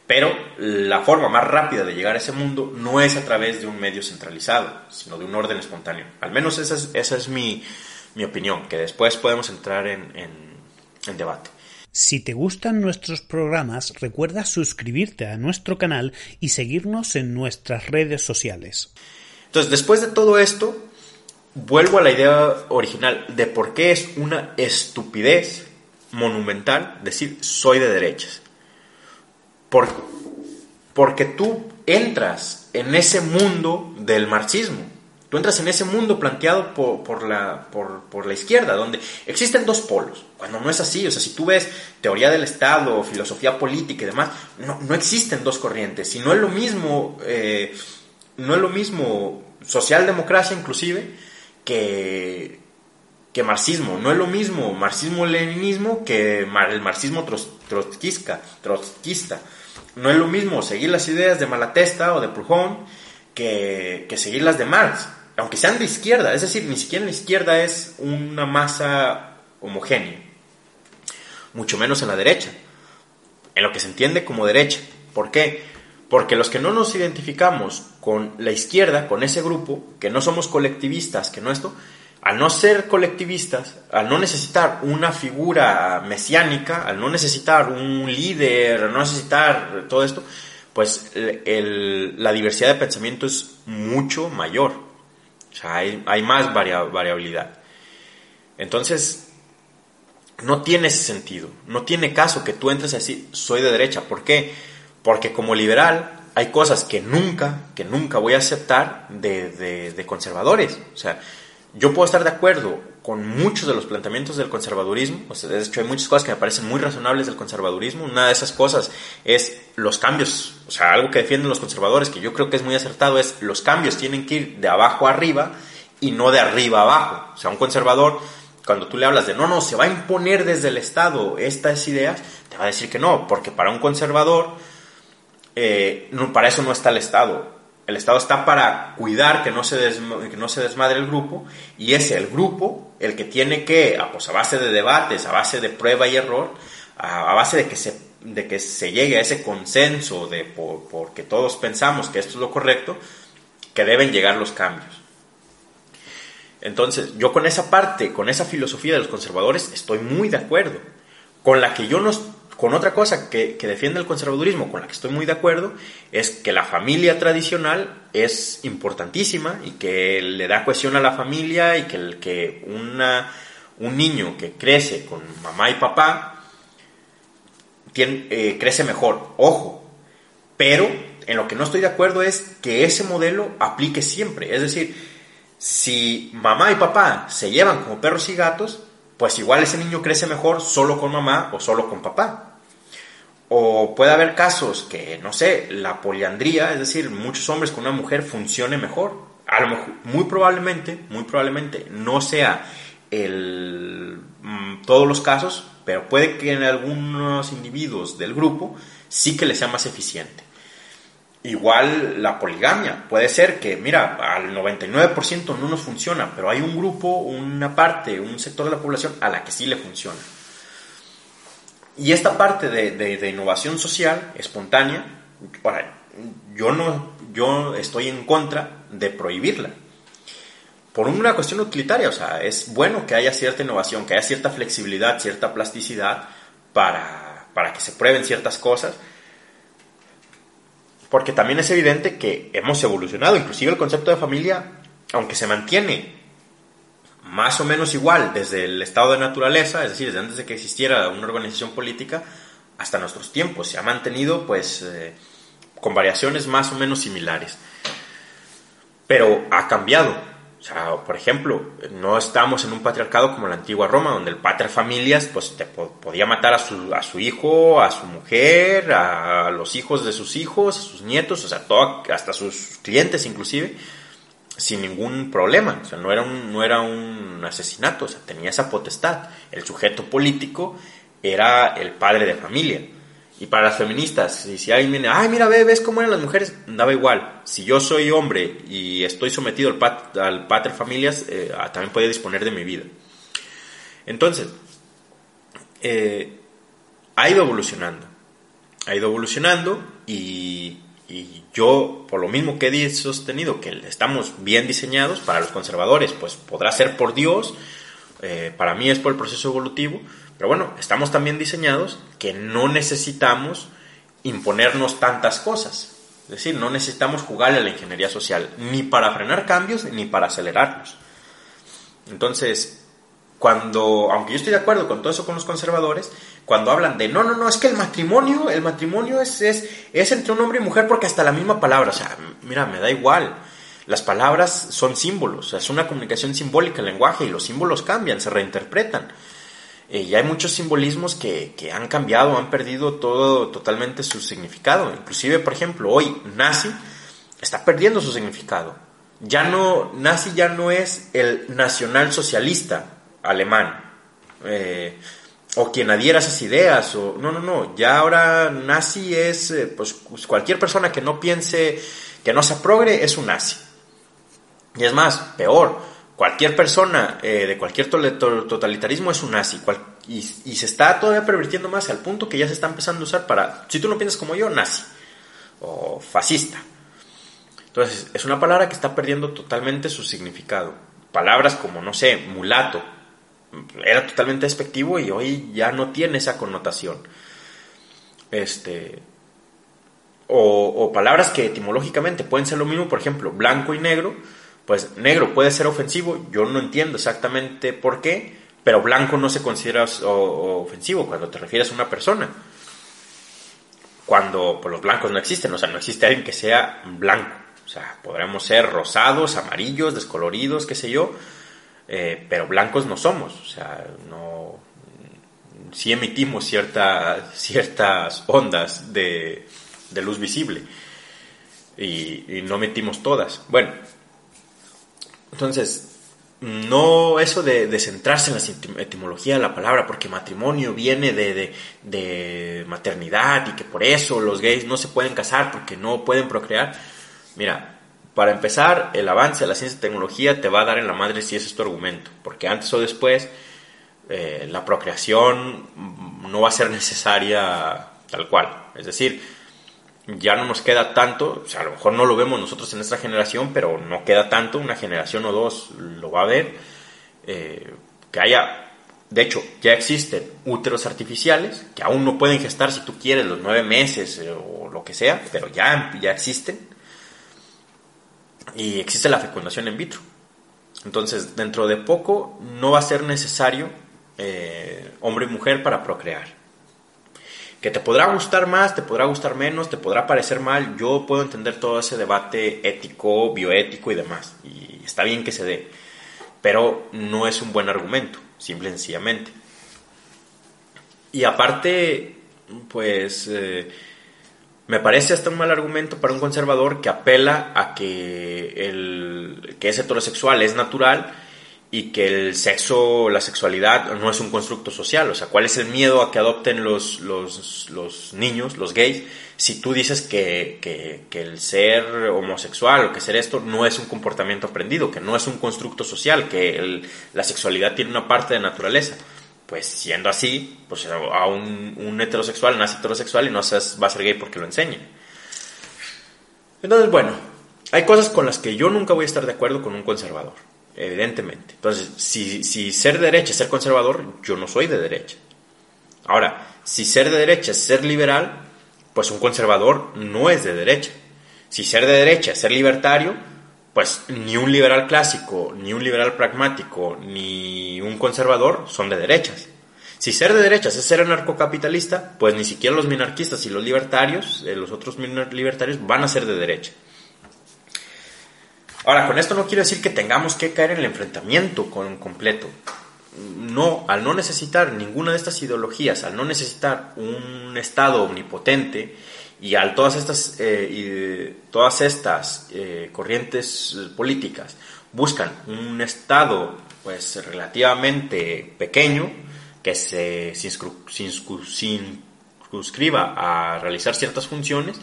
Pero la forma más rápida de llegar a ese mundo no es a través de un medio centralizado, sino de un orden espontáneo. Al menos esa es, esa es mi, mi opinión, que después podemos entrar en, en, en debate. Si te gustan nuestros programas, recuerda suscribirte a nuestro canal y seguirnos en nuestras redes sociales. Entonces, después de todo esto, vuelvo a la idea original de por qué es una estupidez monumental decir soy de derechas. Porque tú entras en ese mundo del marxismo. Tú entras en ese mundo planteado por, la, por, la izquierda, donde existen dos polos, cuando no es así. O sea, si tú ves teoría del Estado, filosofía política y demás, no, no existen dos corrientes. Si no es lo mismo, eh, no es lo mismo socialdemocracia inclusive que, que marxismo. No es lo mismo marxismo-leninismo que el marxismo trotskista, trotskista. No es lo mismo seguir las ideas de Malatesta o de Proudhon que, que seguir las de Marx aunque sean de izquierda, es decir, ni siquiera la izquierda es una masa homogénea, mucho menos en la derecha, en lo que se entiende como derecha. ¿Por qué? Porque los que no nos identificamos con la izquierda, con ese grupo, que no somos colectivistas, que no esto, al no ser colectivistas, al no necesitar una figura mesiánica, al no necesitar un líder, al no necesitar todo esto, pues la diversidad de pensamiento es mucho mayor. O sea, hay, más variabilidad. Entonces, no tiene ese sentido. No tiene caso que tú entres a decir, soy de derecha. ¿Por qué? Porque como liberal hay cosas que nunca, que nunca voy a aceptar de, de conservadores. O sea, yo puedo estar de acuerdo con muchos de los planteamientos del conservadurismo. de hecho, hay muchas cosas que me parecen muy razonables del conservadurismo. Una de esas cosas es los cambios. O sea, algo que defienden los conservadores, que yo creo que es muy acertado, es los cambios tienen que ir de abajo a arriba y no de arriba a abajo. O sea, un conservador, cuando tú le hablas de no, no, se va a imponer desde el Estado estas ideas, te va a decir que no, porque para un conservador, eh, para eso no está el Estado el Estado está para cuidar que no se, que no se desmadre el grupo y es el grupo el que tiene que, a, pues a base de debates, a base de prueba y error, a, base de que, se, de que se llegue a ese consenso de por, porque todos pensamos que esto es lo correcto, que deben llegar los cambios. Entonces, yo con esa parte, con esa filosofía de los conservadores, estoy muy de acuerdo. Con la que yo no, con otra cosa que, defiende el conservadurismo, con la que estoy muy de acuerdo, es que la familia tradicional es importantísima y que le da cohesión a la familia y que, que un niño que crece con mamá y papá eh, crece mejor. Ojo, pero en lo que no estoy de acuerdo es que ese modelo aplique siempre. Es decir, si mamá y papá se llevan como perros y gatos, pues igual ese niño crece mejor solo con mamá o solo con papá. O puede haber casos que, no sé, la poliandría, es decir, muchos hombres con una mujer funcione mejor. A lo mejor, muy probablemente, muy probablemente no sea el, mm, todos los casos, pero puede que en algunos individuos del grupo sí que les sea más eficiente. Igual la poligamia, puede ser que, mira, al 99% no nos funciona, pero hay un grupo, una parte, un sector de la población a la que sí le funciona. Y esta parte de, innovación social, espontánea, yo, no, yo estoy en contra de prohibirla. por una cuestión utilitaria, o sea, es bueno que haya cierta innovación, que haya cierta flexibilidad, cierta plasticidad para, para que se prueben ciertas cosas, porque también es evidente que hemos evolucionado, inclusive el concepto de familia, aunque se mantiene más o menos igual desde el estado de naturaleza, es decir, desde antes de que existiera una organización política, hasta nuestros tiempos, se ha mantenido pues eh, con variaciones más o menos similares. Pero ha cambiado, o sea, por ejemplo, no estamos en un patriarcado como la antigua Roma, donde el pater familias pues, te podía matar a su, a su hijo, a su mujer, a los hijos de sus hijos, a sus nietos, o sea, hasta sus clientes inclusive, sin ningún problema. O sea, no era, un, no era un asesinato, o sea, tenía esa potestad. El sujeto político era el padre de familia. Y para las feministas, si alguien viene, ay, mira, ve, ves cómo eran las mujeres, daba igual. Si yo soy hombre y estoy sometido al, pat, al familias, eh, ah, también puede disponer de mi vida. Entonces, eh, ha ido evolucionando. Ha ido evolucionando y, y, yo, por lo mismo que he sostenido, que estamos bien diseñados, para los conservadores, pues podrá ser por Dios, eh, para mí es por el proceso evolutivo, pero bueno, estamos también diseñados que no necesitamos imponernos tantas cosas. Es decir, no necesitamos jugarle a la ingeniería social, ni para frenar cambios, ni para acelerarlos. Entonces, cuando, aunque yo estoy de acuerdo con todo eso con los conservadores, cuando hablan de, no, no, no, es que el matrimonio, el matrimonio es, es, es entre un hombre y mujer porque hasta la misma palabra, o sea, mira, me da igual. Las palabras son símbolos, es una comunicación simbólica el lenguaje y los símbolos cambian, se reinterpretan. Eh, y hay muchos simbolismos que, que, han cambiado, han perdido todo totalmente su significado. Inclusive, por ejemplo, hoy nazi está perdiendo su significado. Ya no, nazi ya no es el nacionalsocialista alemán. Eh, o quien adhiera a esas ideas, o no, no, no, ya ahora nazi es, eh, pues cualquier persona que no piense, que no se progre, es un nazi. Y es más, peor, cualquier persona eh, de cualquier totalitarismo es un nazi. y, se está todavía pervirtiendo más al punto que ya se está empezando a usar para, si tú no piensas como yo, nazi o fascista. Entonces, es una palabra que está perdiendo totalmente su significado. Palabras como, no sé, mulato, era totalmente despectivo y hoy ya no tiene esa connotación. Este, o, palabras que etimológicamente pueden ser lo mismo, por ejemplo, blanco y negro, pues negro puede ser ofensivo, yo no entiendo exactamente por qué, pero blanco no se considera ofensivo cuando te refieres a una persona. Cuando pues, los blancos no existen, o sea, no existe alguien que sea blanco. O sea, podremos ser rosados, amarillos, descoloridos, qué sé yo, eh, pero blancos no somos. O sea, no. Sí emitimos cierta, ciertas ondas de, de luz visible y, no emitimos todas. Bueno, entonces, no eso de, centrarse en la etimología de la palabra, porque matrimonio viene de, maternidad y que por eso los gays no se pueden casar porque no pueden procrear. Mira, para empezar, el avance de la ciencia y tecnología te va a dar en la madre si ese es tu argumento, porque antes o después eh, la procreación no va a ser necesaria tal cual. Es decir, ya no nos queda tanto, o sea, a lo mejor no lo vemos nosotros en nuestra generación, pero no queda tanto, una generación o dos lo va a ver, eh, que haya, de hecho, ya existen úteros artificiales, que aún no pueden gestar si tú quieres los nueve meses eh, o lo que sea, pero ya, ya existen, y existe la fecundación in vitro. Entonces, dentro de poco no va a ser necesario eh, hombre y mujer para procrear que te podrá gustar más, te podrá gustar menos, te podrá parecer mal, yo puedo entender todo ese debate ético, bioético y demás, y está bien que se dé, pero no es un buen argumento, simple y sencillamente. Y aparte, pues eh, me parece hasta un mal argumento para un conservador que apela a que, el, que es heterosexual es natural y que el sexo, la sexualidad no es un constructo social. O sea, ¿cuál es el miedo a que adopten los, los, los niños, los gays, si tú dices que, que, el ser homosexual o que ser esto no es un comportamiento aprendido, que no es un constructo social, que la sexualidad tiene una parte de naturaleza? Pues siendo así, pues a un, un heterosexual nace heterosexual y no va a ser gay porque lo enseña. Entonces, bueno, hay cosas con las que yo nunca voy a estar de acuerdo con un conservador evidentemente. Entonces, si, si ser de derecha es ser conservador, yo no soy de derecha. Ahora, si ser de derecha es ser liberal, pues un conservador no es de derecha. Si ser de derecha es ser libertario, pues ni un liberal clásico, ni un liberal pragmático, ni un conservador son de derechas. Si ser de derechas es ser anarcocapitalista, pues ni siquiera los minarquistas y los libertarios, eh, los otros libertarios, van a ser de derecha. Ahora, con esto no quiero decir que tengamos que caer en el enfrentamiento con completo. No, al no necesitar ninguna de estas ideologías, al no necesitar un Estado omnipotente y al todas estas, eh, todas estas eh, corrientes políticas buscan un Estado pues relativamente pequeño que se circunscriba a realizar ciertas funciones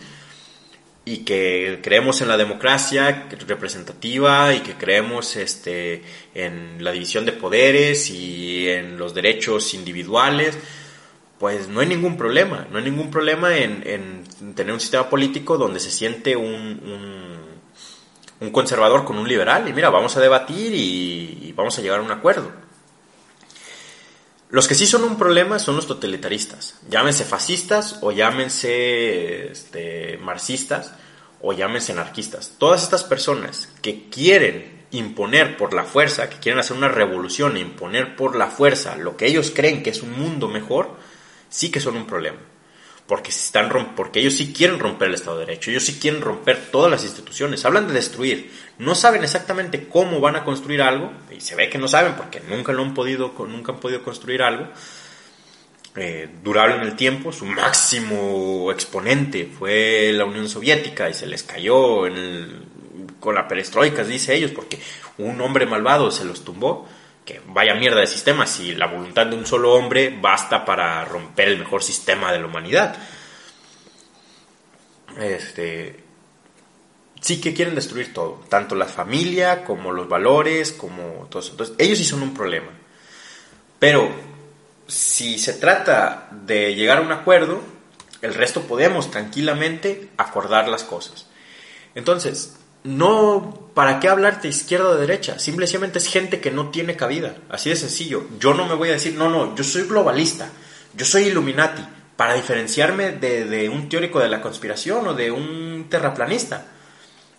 y que creemos en la democracia representativa y que creemos este, en la división de poderes y en los derechos individuales, pues no hay ningún problema, no hay ningún problema en, tener un sistema político donde se siente un, conservador con un liberal y mira, vamos a debatir y, vamos a llegar a un acuerdo. Los que sí son un problema son los totalitaristas, llámense fascistas o llámense este, marxistas o llámense anarquistas. Todas estas personas que quieren imponer por la fuerza, que quieren hacer una revolución e imponer por la fuerza lo que ellos creen que es un mundo mejor, sí que son un problema. Porque, están porque ellos sí quieren romper el Estado de Derecho, ellos sí quieren romper todas las instituciones, hablan de destruir, no saben exactamente cómo van a construir algo, y se ve que no saben porque nunca lo han podido, nunca han podido construir algo, eh, durable en el tiempo. Su máximo exponente fue la Unión Soviética y se les cayó con la perestroika, dice ellos, porque un hombre malvado se los tumbó que vaya mierda de sistema si la voluntad de un solo hombre basta para romper el mejor sistema de la humanidad. Este, sí que quieren destruir todo, tanto la familia como los valores, como todo eso. Ellos sí son un problema. Pero si se trata de llegar a un acuerdo, el resto podemos tranquilamente acordar las cosas. Entonces, no, ¿para qué hablar de izquierda o de derecha? Simplemente es gente que no tiene cabida. Así de sencillo. Yo no me voy a decir, no, no, yo soy globalista, yo soy Illuminati, para diferenciarme de, un teórico de la conspiración o de un terraplanista.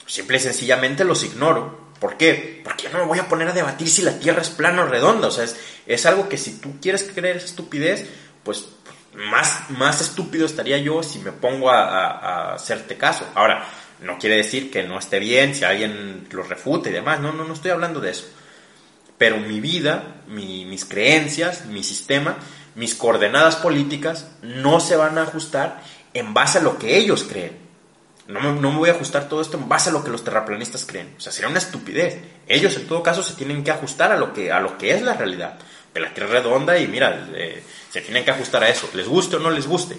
Simple y sencillamente los ignoro. ¿Por qué? Porque yo no me voy a poner a debatir si la Tierra es plana o redonda. O sea, es, algo que si tú quieres creer esa estupidez, pues más, más estúpido estaría yo si me pongo a, a hacerte caso. Ahora, no quiere decir que no esté bien, si alguien lo refute y demás. No, no, no estoy hablando de eso. Pero mi vida, mis creencias, mi sistema, mis coordenadas políticas no se van a ajustar en base a lo que ellos creen. No me, no voy a ajustar todo esto en base a lo que los terraplanistas creen. O sea, sería una estupidez. Ellos en todo caso se tienen que ajustar a lo que, a lo que es la realidad. Que la Tierra es redonda y mira, eh, se tienen que ajustar a eso. Les guste o no les guste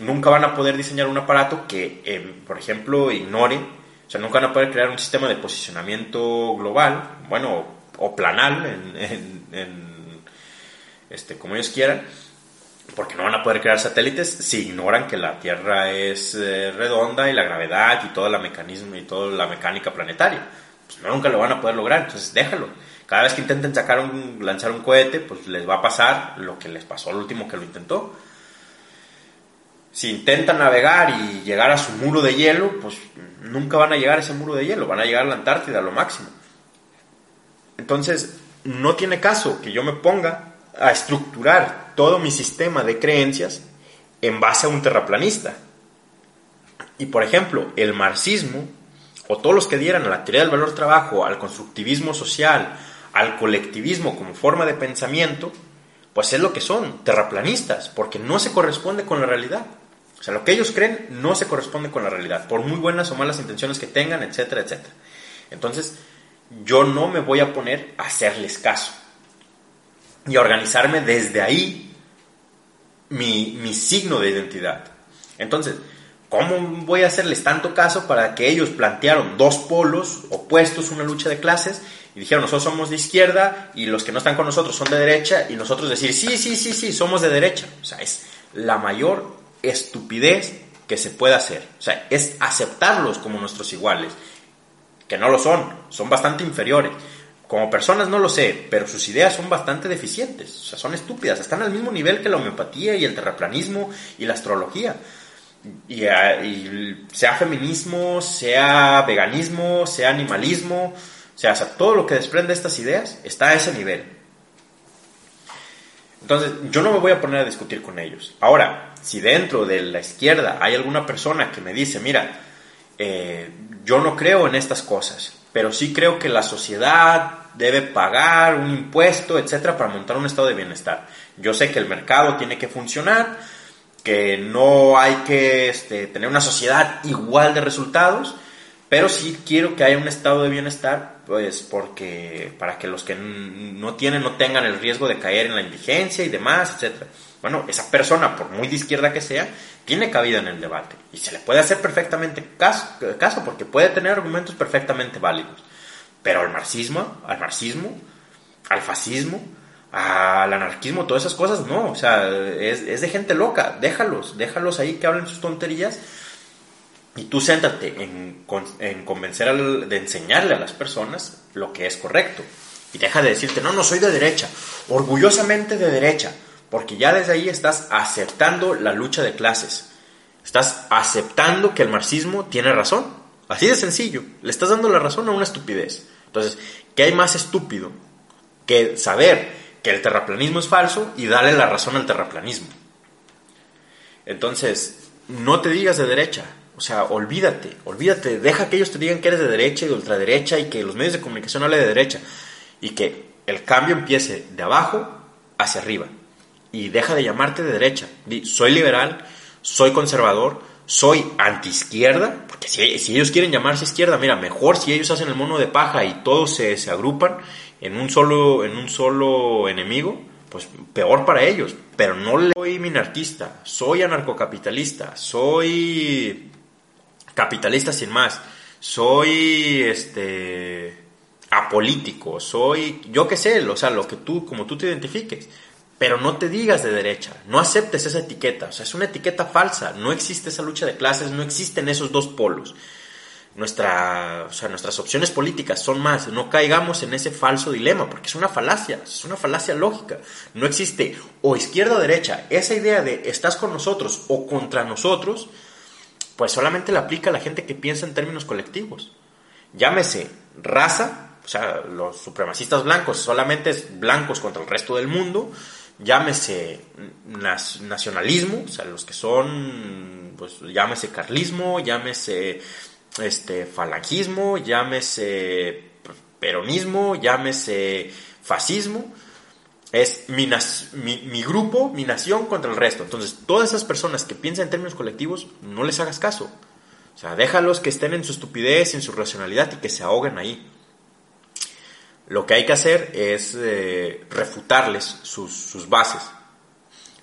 nunca van a poder diseñar un aparato que, eh, por ejemplo, ignore, o sea, nunca van a poder crear un sistema de posicionamiento global, bueno, o planal, en, este, como ellos quieran, porque no van a poder crear satélites si ignoran que la Tierra es eh, redonda y la gravedad y todo el mecanismo y toda la mecánica planetaria. Pues nunca lo van a poder lograr, entonces déjalo. Cada vez que intenten sacar un, lanzar un cohete, pues les va a pasar lo que les pasó al último que lo intentó si intentan navegar y llegar a su muro de hielo, pues nunca van a llegar a ese muro de hielo, van a llegar a la Antártida a lo máximo. Entonces, no tiene caso que yo me ponga a estructurar todo mi sistema de creencias en base a un terraplanista. Y por ejemplo, el marxismo, o todos los que dieran a la teoría del valor trabajo, al constructivismo social, al colectivismo como forma de pensamiento, pues es lo que son, terraplanistas, porque no se corresponde con la realidad. O sea, lo que ellos creen no se corresponde con la realidad, por muy buenas o malas intenciones que tengan, etcétera, etcétera. Entonces, yo no me voy a poner a hacerles caso y a organizarme desde ahí mi, mi signo de identidad. Entonces, ¿cómo voy a hacerles tanto caso para que ellos plantearon dos polos opuestos, una lucha de clases, y dijeron, nosotros somos de izquierda y los que no están con nosotros son de derecha, y nosotros decir, sí, sí, sí, sí, somos de derecha? O sea, es la mayor estupidez que se puede hacer. O sea, es aceptarlos como nuestros iguales, que no lo son, son bastante inferiores. Como personas no lo sé, pero sus ideas son bastante deficientes, o sea, son estúpidas, están al mismo nivel que la homeopatía y el terraplanismo y la astrología. Y, y sea feminismo, sea veganismo, sea animalismo, o sea, todo lo que desprende estas ideas está a ese nivel. Entonces, yo no me voy a poner a discutir con ellos. Ahora, si dentro de la izquierda hay alguna persona que me dice, mira, eh, yo no creo en estas cosas, pero sí creo que la sociedad debe pagar un impuesto, etcétera, para montar un estado de bienestar. Yo sé que el mercado tiene que funcionar, que no hay que este, tener una sociedad igual de resultados, pero sí quiero que haya un estado de bienestar, pues porque para que los que no tienen no tengan el riesgo de caer en la indigencia y demás, etcétera. Bueno, esa persona, por muy de izquierda que sea, tiene cabida en el debate. Y se le puede hacer perfectamente caso, porque puede tener argumentos perfectamente válidos. Pero al marxismo, al marxismo, al fascismo, al anarquismo, todas esas cosas, no, o sea, es, de gente loca, déjalos, déjalos ahí que hablen sus tonterías. Y tú céntrate en, en convencer, de enseñarle a las personas lo que es correcto. Y deja de decirte, no, no soy de derecha, orgullosamente de derecha, porque ya desde ahí estás aceptando la lucha de clases. Estás aceptando que el marxismo tiene razón. Así de sencillo. Le estás dando la razón a una estupidez. Entonces, ¿qué hay más estúpido que saber que el terraplanismo es falso y darle la razón al terraplanismo? Entonces, no te digas de derecha. O sea, olvídate, olvídate. Deja que ellos te digan que eres de derecha y de ultraderecha y que los medios de comunicación hablen de derecha. Y que el cambio empiece de abajo hacia arriba y deja de llamarte de derecha. soy liberal, soy conservador, soy antiizquierda, porque si, ellos quieren llamarse izquierda, mira, mejor si ellos hacen el mono de paja y todos se, se agrupan en un, solo, en un solo enemigo, pues peor para ellos. Pero no soy minarquista, soy anarcocapitalista, soy capitalista sin más, soy este apolítico, soy yo qué sé, o sea, lo que tú, como tú te identifiques pero no te digas de derecha, no aceptes esa etiqueta, o sea, es una etiqueta falsa, no existe esa lucha de clases, no existen esos dos polos. Nuestra, o sea, nuestras opciones políticas son más, no caigamos en ese falso dilema, porque es una falacia, es una falacia lógica. No existe o izquierda o derecha, esa idea de estás con nosotros o contra nosotros, pues solamente la aplica a la gente que piensa en términos colectivos. Llámese raza, o sea, los supremacistas blancos solamente es blancos contra el resto del mundo, llámese nacionalismo, o sea, los que son, pues llámese carlismo, llámese este, falangismo, llámese peronismo, llámese fascismo, es mi, mi, grupo, mi nación contra el resto. Entonces, todas esas personas que piensan en términos colectivos, no les hagas caso. O sea, déjalos que estén en su estupidez, en su racionalidad y que se ahoguen ahí. Lo que hay que hacer es eh, refutarles sus, bases.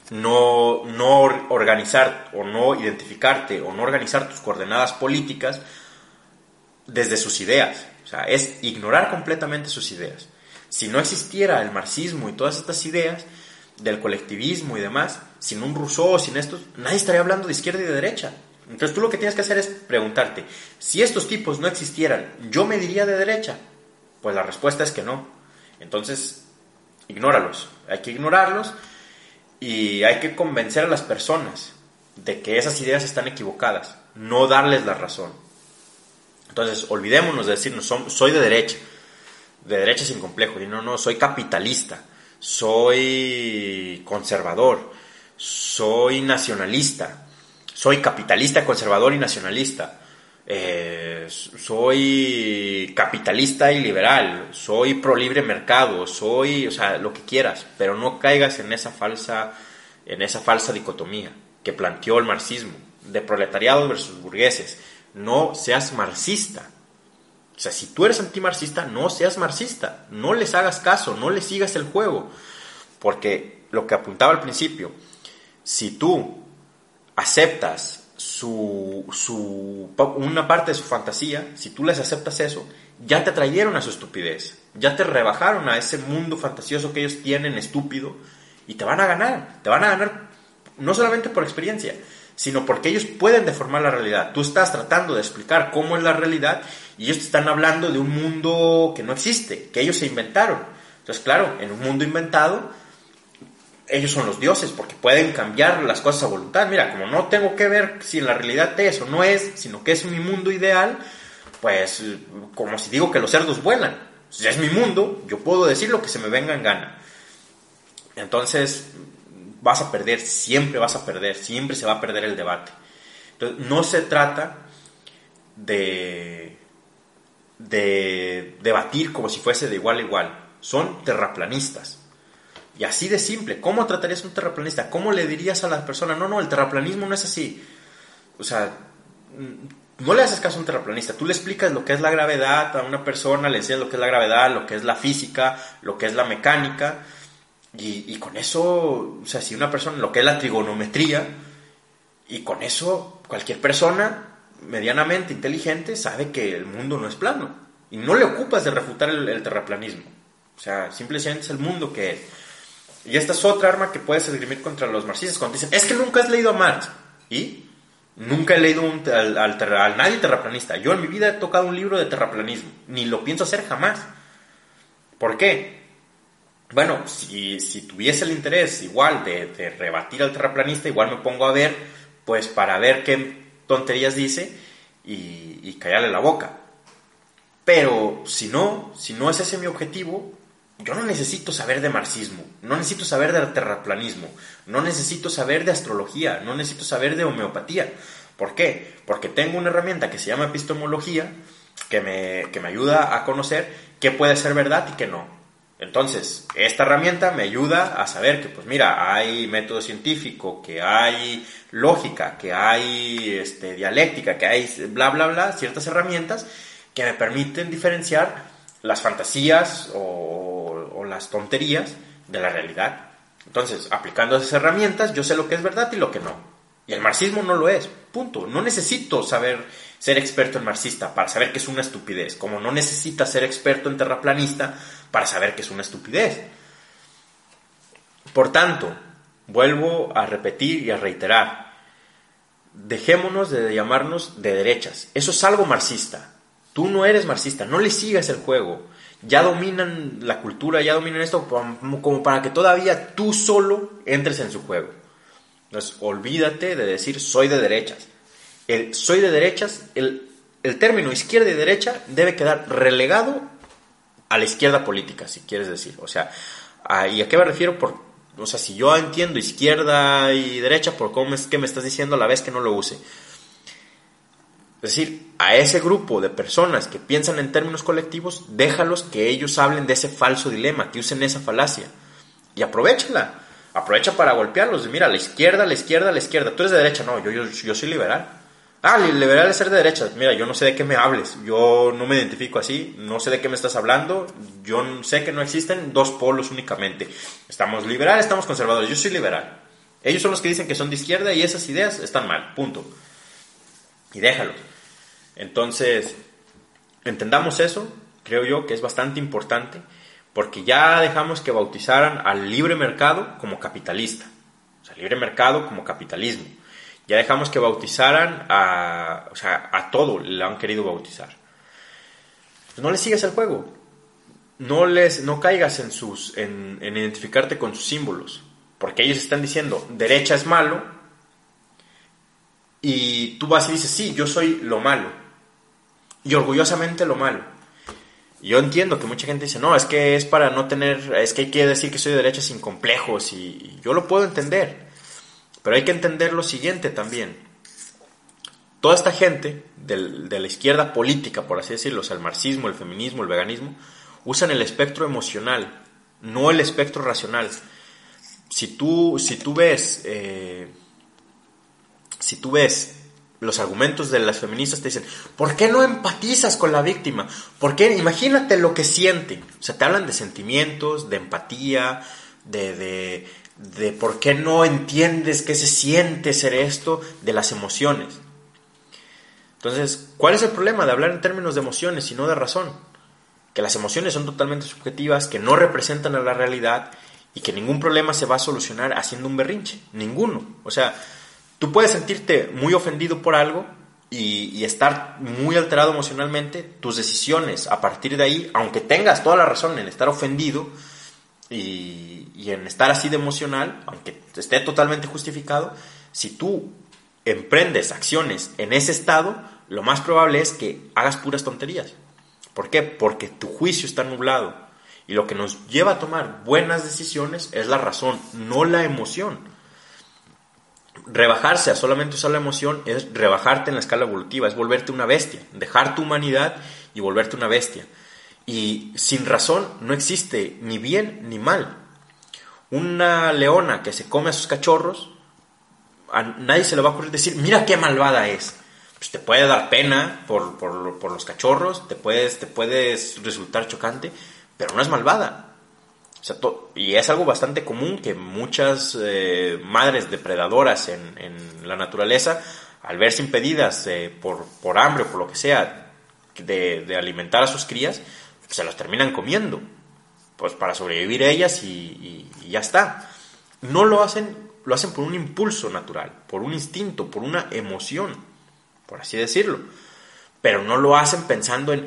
No, no organizar o no identificarte o no organizar tus coordenadas políticas desde sus ideas. O sea, es ignorar completamente sus ideas. Si no existiera el marxismo y todas estas ideas del colectivismo y demás, sin un Rousseau, sin esto, nadie estaría hablando de izquierda y de derecha. Entonces tú lo que tienes que hacer es preguntarte, si estos tipos no existieran, ¿yo me diría de derecha? Pues la respuesta es que no. Entonces, ignóralos. Hay que ignorarlos y hay que convencer a las personas de que esas ideas están equivocadas, no darles la razón. Entonces, olvidémonos de decirnos, soy de derecha, de derecha sin complejo, no, no, soy capitalista, soy conservador, soy nacionalista, soy capitalista, conservador y nacionalista eh, soy capitalista y liberal, soy pro libre mercado, soy, o sea, lo que quieras, pero no caigas en esa falsa, en esa falsa dicotomía que planteó el marxismo de proletariado versus burgueses. No seas marxista. O sea, si tú eres antimarxista, no seas marxista. No les hagas caso, no les sigas el juego. Porque lo que apuntaba al principio, si tú aceptas su, su, una parte de su fantasía, si tú les aceptas eso, ya te atrayeron a su estupidez, ya te rebajaron a ese mundo fantasioso que ellos tienen estúpido y te van a ganar, te van a ganar no solamente por experiencia, sino porque ellos pueden deformar la realidad. Tú estás tratando de explicar cómo es la realidad y ellos te están hablando de un mundo que no existe, que ellos se inventaron. Entonces, claro, en un mundo inventado, ellos son los dioses porque pueden cambiar las cosas a voluntad. Mira, como no tengo que ver si en la realidad es o no es, sino que es mi mundo ideal, pues como si digo que los cerdos vuelan. Si es mi mundo, yo puedo decir lo que se me venga en gana. Entonces, vas a perder, siempre vas a perder, siempre se va a perder el debate. No se trata de debatir como si fuese de igual a igual. Son terraplanistas. Y así de simple. ¿Cómo tratarías a un terraplanista? ¿Cómo le dirías a la persona, no, no, el terraplanismo no es así? O sea, no le haces caso a un terraplanista. Tú le explicas lo que es la gravedad a una persona, le enseñas lo que es la gravedad, lo que es la física, lo que es la mecánica y, con eso, o sea, si una persona, lo que es la trigonometría, y con eso cualquier persona medianamente inteligente sabe que el mundo no es plano. Y no le ocupas de refutar el, terraplanismo. O sea, simplemente es el mundo que es. Y esta es otra arma que puedes esgrimir contra los marxistas cuando dicen, es que nunca has leído a Marx. ¿Y? Nunca he leído un, al, nadie terraplanista. Yo en mi vida he tocado un libro de terraplanismo. Ni lo pienso hacer jamás. ¿Por qué? bueno, si, tuviese el interés igual de, rebatir al terraplanista, igual me pongo a ver, pues para ver qué tonterías dice y, y callarle la boca. Pero si no, si no es ese mi objetivo, yo no necesito saber de marxismo, no necesito saber de terraplanismo, no necesito saber de astrología, no necesito saber de homeopatía. ¿Por qué? Porque tengo una herramienta que se llama epistemología que me, que me ayuda a conocer qué puede ser verdad y qué no. Entonces, esta herramienta me ayuda a saber que, pues mira, hay método científico, que hay lógica, que hay este, dialéctica, que hay bla, bla, bla, ciertas herramientas que me permiten diferenciar las fantasías o, las tonterías de la realidad. Entonces, aplicando esas herramientas, yo sé lo que es verdad y lo que no. Y el marxismo no lo es, punto. No necesito saber ser experto en marxista para saber que es una estupidez, como no necesita ser experto en terraplanista para saber que es una estupidez. Por tanto, vuelvo a repetir y a reiterar, dejémonos de llamarnos de derechas. Eso es algo marxista. Tú no eres marxista, no le sigas el juego. Ya dominan la cultura, ya dominan esto como para que todavía tú solo entres en su juego. Entonces, olvídate de decir soy de derechas. El soy de derechas, el, el término izquierda y derecha debe quedar relegado a la izquierda política, si quieres decir. O sea, ¿y a qué me refiero? Por, o sea, si yo entiendo izquierda y derecha, ¿por cómo que me estás diciendo a la vez que no lo use? Es decir, a ese grupo de personas que piensan en términos colectivos, déjalos que ellos hablen de ese falso dilema, que usen esa falacia. Y aprovechala. Aprovecha para golpearlos. Mira, la izquierda, la izquierda, la izquierda. Tú eres de derecha, no, yo, yo, yo soy liberal. Ah, liberal es ser de derecha. Mira, yo no sé de qué me hables. Yo no me identifico así. No sé de qué me estás hablando. Yo sé que no existen dos polos únicamente. Estamos liberales, estamos conservadores. Yo soy liberal. Ellos son los que dicen que son de izquierda y esas ideas están mal. Punto. Y déjalo. Entonces, entendamos eso. Creo yo que es bastante importante porque ya dejamos que bautizaran al libre mercado como capitalista. O sea, libre mercado como capitalismo. Ya dejamos que bautizaran a, o sea, a todo le han querido bautizar. Pues no le sigas el juego. No, les, no caigas en, sus, en, en identificarte con sus símbolos. Porque ellos están diciendo, derecha es malo. Y tú vas y dices, sí, yo soy lo malo. Y orgullosamente lo malo. Yo entiendo que mucha gente dice, no, es que es para no tener, es que hay que decir que soy de derecha sin complejos. Y yo lo puedo entender. Pero hay que entender lo siguiente también. Toda esta gente de la izquierda política, por así decirlo, el marxismo, el feminismo, el veganismo, usan el espectro emocional, no el espectro racional. Si tú, si tú ves, eh, si tú ves los argumentos de las feministas te dicen, ¿por qué no empatizas con la víctima? ¿Por qué? Imagínate lo que siente. O sea, te hablan de sentimientos, de empatía, de, de por qué no entiendes qué se siente ser esto, de las emociones. Entonces, ¿cuál es el problema de hablar en términos de emociones y no de razón? Que las emociones son totalmente subjetivas, que no representan a la realidad y que ningún problema se va a solucionar haciendo un berrinche, ninguno. O sea, tú puedes sentirte muy ofendido por algo y, estar muy alterado emocionalmente, tus decisiones a partir de ahí, aunque tengas toda la razón en estar ofendido y, y en estar así de emocional, aunque esté totalmente justificado, si tú emprendes acciones en ese estado, lo más probable es que hagas puras tonterías. ¿Por qué? Porque tu juicio está nublado. Y lo que nos lleva a tomar buenas decisiones es la razón, no la emoción. Rebajarse a solamente usar la emoción es rebajarte en la escala evolutiva, es volverte una bestia, dejar tu humanidad y volverte una bestia. Y sin razón no existe ni bien ni mal. Una leona que se come a sus cachorros a nadie se le va a ocurrir decir, mira qué malvada es. Pues te puede dar pena por, por, los cachorros, te puedes, te puedes resultar chocante, pero no es malvada. Y es algo bastante común que muchas eh, madres depredadoras en, en, la naturaleza, al verse impedidas eh, por, por, hambre o por lo que sea de, de alimentar a sus crías, se las terminan comiendo, pues para sobrevivir ellas y, y ya está. No lo hacen lo hacen por un impulso natural, por un instinto, por una emoción, por así decirlo. Pero no lo hacen pensando en,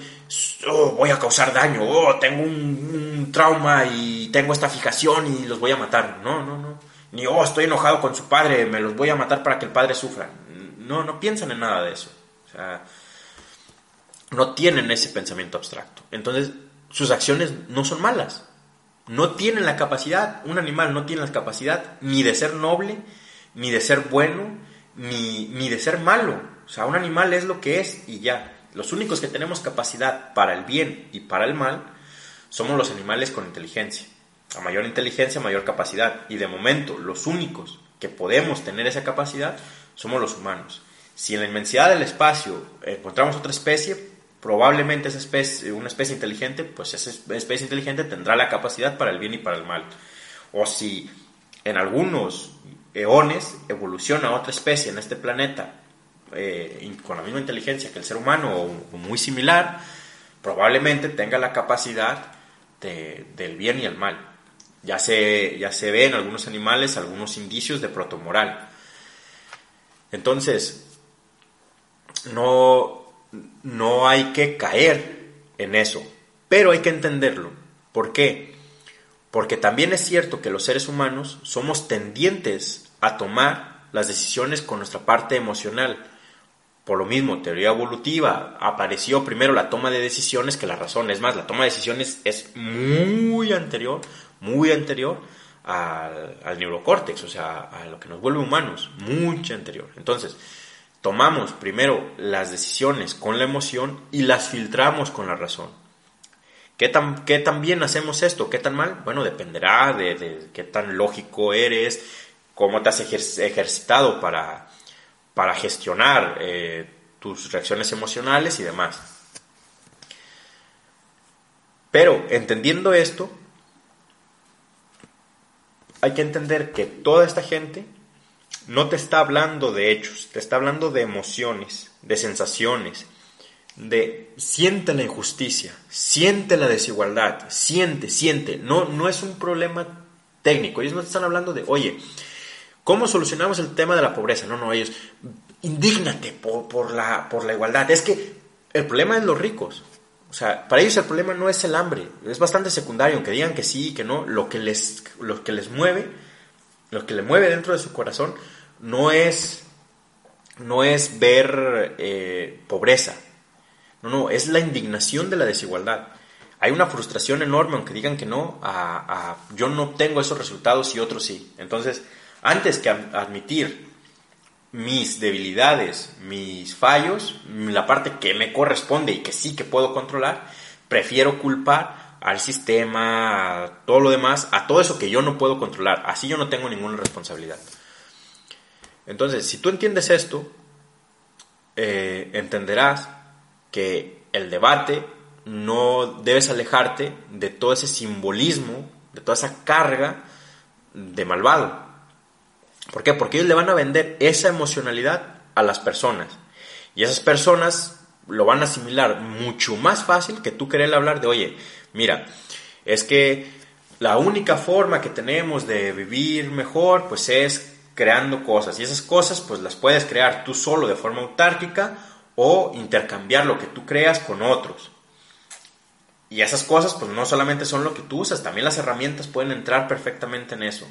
oh, voy a causar daño, oh, tengo un, trauma y tengo esta fijación y los voy a matar. No, no, no. Ni, oh, estoy enojado con su padre, me los voy a matar para que el padre sufra. No, no piensan en nada de eso. O sea, no tienen ese pensamiento abstracto. Entonces, sus acciones no son malas no tienen la capacidad, un animal no tiene la capacidad ni de ser noble, ni de ser bueno, ni, ni de ser malo. O sea, un animal es lo que es y ya. Los únicos que tenemos capacidad para el bien y para el mal somos los animales con inteligencia. A mayor inteligencia, mayor capacidad. Y de momento, los únicos que podemos tener esa capacidad somos los humanos. Si en la inmensidad del espacio encontramos otra especie, probablemente esa especie, una especie inteligente, pues esa especie inteligente tendrá la capacidad para el bien y para el mal. O si en algunos eones evoluciona otra especie en este planeta eh, con la misma inteligencia que el ser humano o, muy similar, probablemente tenga la capacidad del bien y el mal. Ya se, ya se ve en algunos animales algunos indicios de protomoral. Entonces, no, no hay que caer en eso, pero hay que entenderlo. ¿Por qué? Porque también es cierto que los seres humanos somos tendientes a tomar las decisiones con nuestra parte emocional. Por lo mismo, teoría evolutiva, apareció primero la toma de decisiones que la razón. Es más, la toma de decisiones es muy anterior, muy anterior al, al neurocórtex, o sea, a lo que nos vuelve humanos, mucho anterior. Entonces, tomamos primero las decisiones con la emoción y las filtramos con la razón. ¿Qué tan, qué tan bien hacemos esto? ¿Qué tan mal? Bueno, dependerá de, qué tan lógico eres, cómo te has ejercitado para, para gestionar eh, tus reacciones emocionales y demás. Pero entendiendo esto, hay que entender que toda esta gente no te está hablando de hechos, te está hablando de emociones, de sensaciones, de siente la injusticia, siente la desigualdad, siente, siente. No, no es un problema técnico. Ellos no te están hablando de, oye, ¿cómo solucionamos el tema de la pobreza? No, no, ellos, indígnate por, la, por la igualdad. Es que el problema es los ricos. O sea, para ellos el problema no es el hambre, es bastante secundario, aunque digan que sí, que no, lo que les, lo que les mueve, lo que le mueve dentro de su corazón no es, no es ver eh, pobreza, no, no, es la indignación de la desigualdad. Hay una frustración enorme, aunque digan que no, a, yo no tengo esos resultados y otros sí. Entonces, antes que admitir mis debilidades, mis fallos, la parte que me corresponde y que sí que puedo controlar, prefiero culpar al sistema, a todo lo demás, a todo eso que yo no puedo controlar. Así yo no tengo ninguna responsabilidad. Entonces, si tú entiendes esto, eh, entenderás que el debate no debes alejarte de todo ese simbolismo, de toda esa carga de malvado. ¿Por qué? Porque ellos le van a vender esa emocionalidad a las personas. Y esas personas lo van a asimilar mucho más fácil que tú querer hablar de, oye, mira, es que la única forma que tenemos de vivir mejor, pues es creando cosas y esas cosas pues las puedes crear tú solo de forma autárquica o intercambiar lo que tú creas con otros. Y esas cosas pues no solamente son lo que tú usas, también las herramientas pueden entrar perfectamente en eso.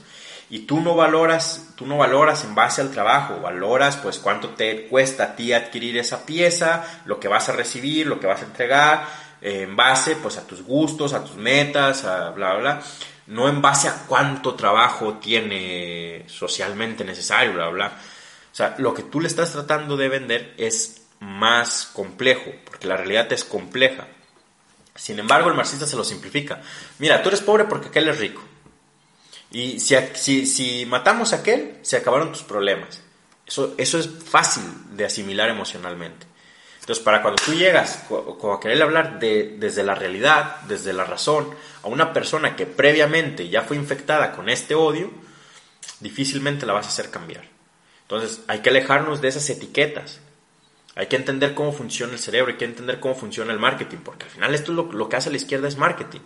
Y tú no valoras, tú no valoras en base al trabajo, valoras pues cuánto te cuesta a ti adquirir esa pieza, lo que vas a recibir, lo que vas a entregar, eh, en base pues a tus gustos, a tus metas, a bla bla bla, no en base a cuánto trabajo tiene socialmente necesario, bla bla. O sea, lo que tú le estás tratando de vender es más complejo, porque la realidad es compleja. Sin embargo, el marxista se lo simplifica. Mira, tú eres pobre porque aquel es rico. Y si, si, si matamos a aquel, se acabaron tus problemas. Eso, eso es fácil de asimilar emocionalmente. Entonces, para cuando tú llegas a querer hablar de, desde la realidad, desde la razón, a una persona que previamente ya fue infectada con este odio, difícilmente la vas a hacer cambiar. Entonces, hay que alejarnos de esas etiquetas. Hay que entender cómo funciona el cerebro, hay que entender cómo funciona el marketing, porque al final esto es lo, que hace la izquierda es marketing.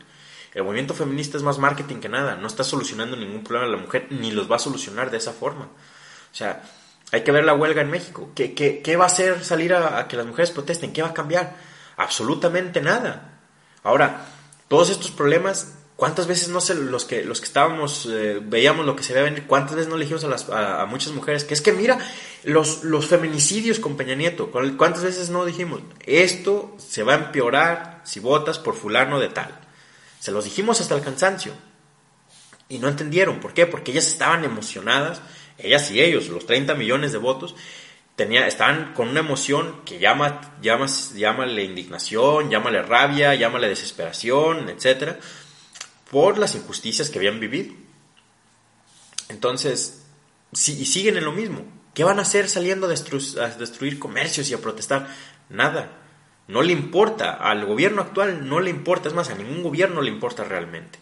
El movimiento feminista es más marketing que nada, no está solucionando ningún problema de la mujer, ni los va a solucionar de esa forma. O sea, hay que ver la huelga en México. ¿Qué, qué, qué va a hacer salir a, que las mujeres protesten? ¿Qué va a cambiar? Absolutamente nada. Ahora, todos estos problemas, ¿cuántas veces no sé, los que, los que estábamos, eh, veíamos lo que se a venir, cuántas veces no elegimos a, las, a, muchas mujeres? Que es que mira, los, los feminicidios con Peña Nieto, ¿cuántas veces no dijimos? Esto se va a empeorar si votas por fulano de tal. Se los dijimos hasta el cansancio. Y no entendieron. ¿Por qué? Porque ellas estaban emocionadas ellas y ellos, los 30 millones de votos, tenía, estaban con una emoción que llama, llama, llámale indignación, llámale rabia, llámale desesperación, etcétera, por las injusticias que habían vivido. Entonces, y siguen en lo mismo. ¿Qué van a hacer saliendo a, a destruir comercios y a protestar? Nada. No le importa. Al gobierno actual no le importa. Es más, a ningún gobierno le importa realmente.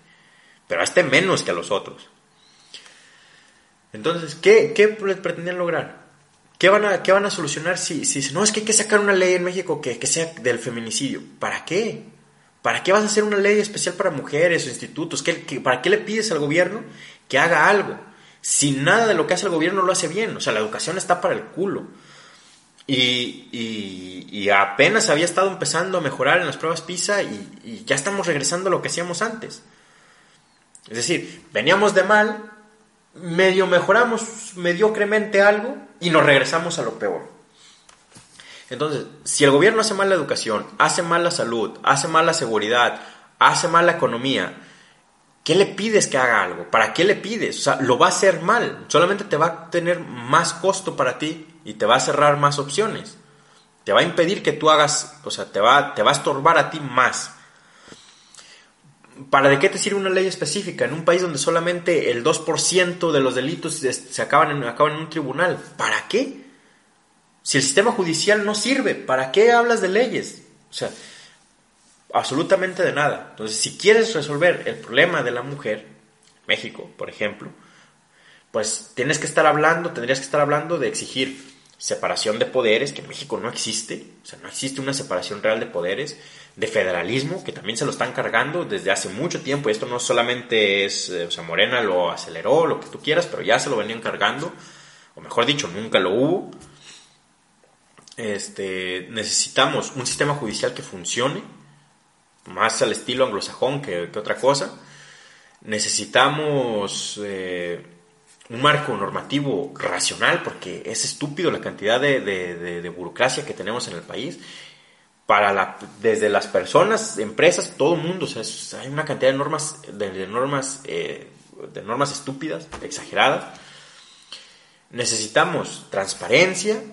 Pero a este menos que a los otros. Entonces, ¿qué, qué pretendían lograr? ¿Qué van a, qué van a solucionar si, si no es que hay que sacar una ley en México que, que sea del feminicidio? ¿Para qué? ¿Para qué vas a hacer una ley especial para mujeres o institutos? ¿Qué, para qué le pides al gobierno que haga algo? Si nada de lo que hace el gobierno lo hace bien. O sea, la educación está para el culo. Y, y, apenas había estado empezando a mejorar en las pruebas PISA y, y ya estamos regresando a lo que hacíamos antes. Es decir, veníamos de mal, medio mejoramos mediocremente algo y nos regresamos a lo peor. Entonces, si el gobierno hace mal la educación, hace mal la salud, hace mal la seguridad, hace mal la economía, ¿qué le pides que haga algo? ¿Para qué le pides? O sea, lo va a hacer mal, solamente te va a tener más costo para ti y te va a cerrar más opciones. Te va a impedir que tú hagas, o sea, te va, te va a estorbar a ti más. ¿Para de qué te sirve una ley específica en un país donde solamente el 2% de los delitos se acaban acaban en un tribunal? ¿Para qué? Si el sistema judicial no sirve, ¿para qué hablas de leyes? O sea, absolutamente de nada. Entonces, si quieres resolver el problema de la mujer, México, por ejemplo, pues tienes que estar hablando, tendrías que estar hablando de exigir separación de poderes, que en México no existe, o sea, no existe una separación real de poderes, de federalismo, que también se lo están cargando desde hace mucho tiempo. Y esto no solamente es, eh, o sea, Morena lo aceleró, lo que tú quieras, pero ya se lo venían cargando, o mejor dicho, nunca lo hubo. Este, necesitamos un sistema judicial que funcione, más al estilo anglosajón que, otra cosa. Necesitamos eh, un marco normativo racional, porque es estúpido la cantidad de, de burocracia que tenemos en el país para desde las personas, empresas, todo el mundo. O sea, hay una cantidad de normas, de, normas, eh, de normas estúpidas, exageradas. Necesitamos transparencia,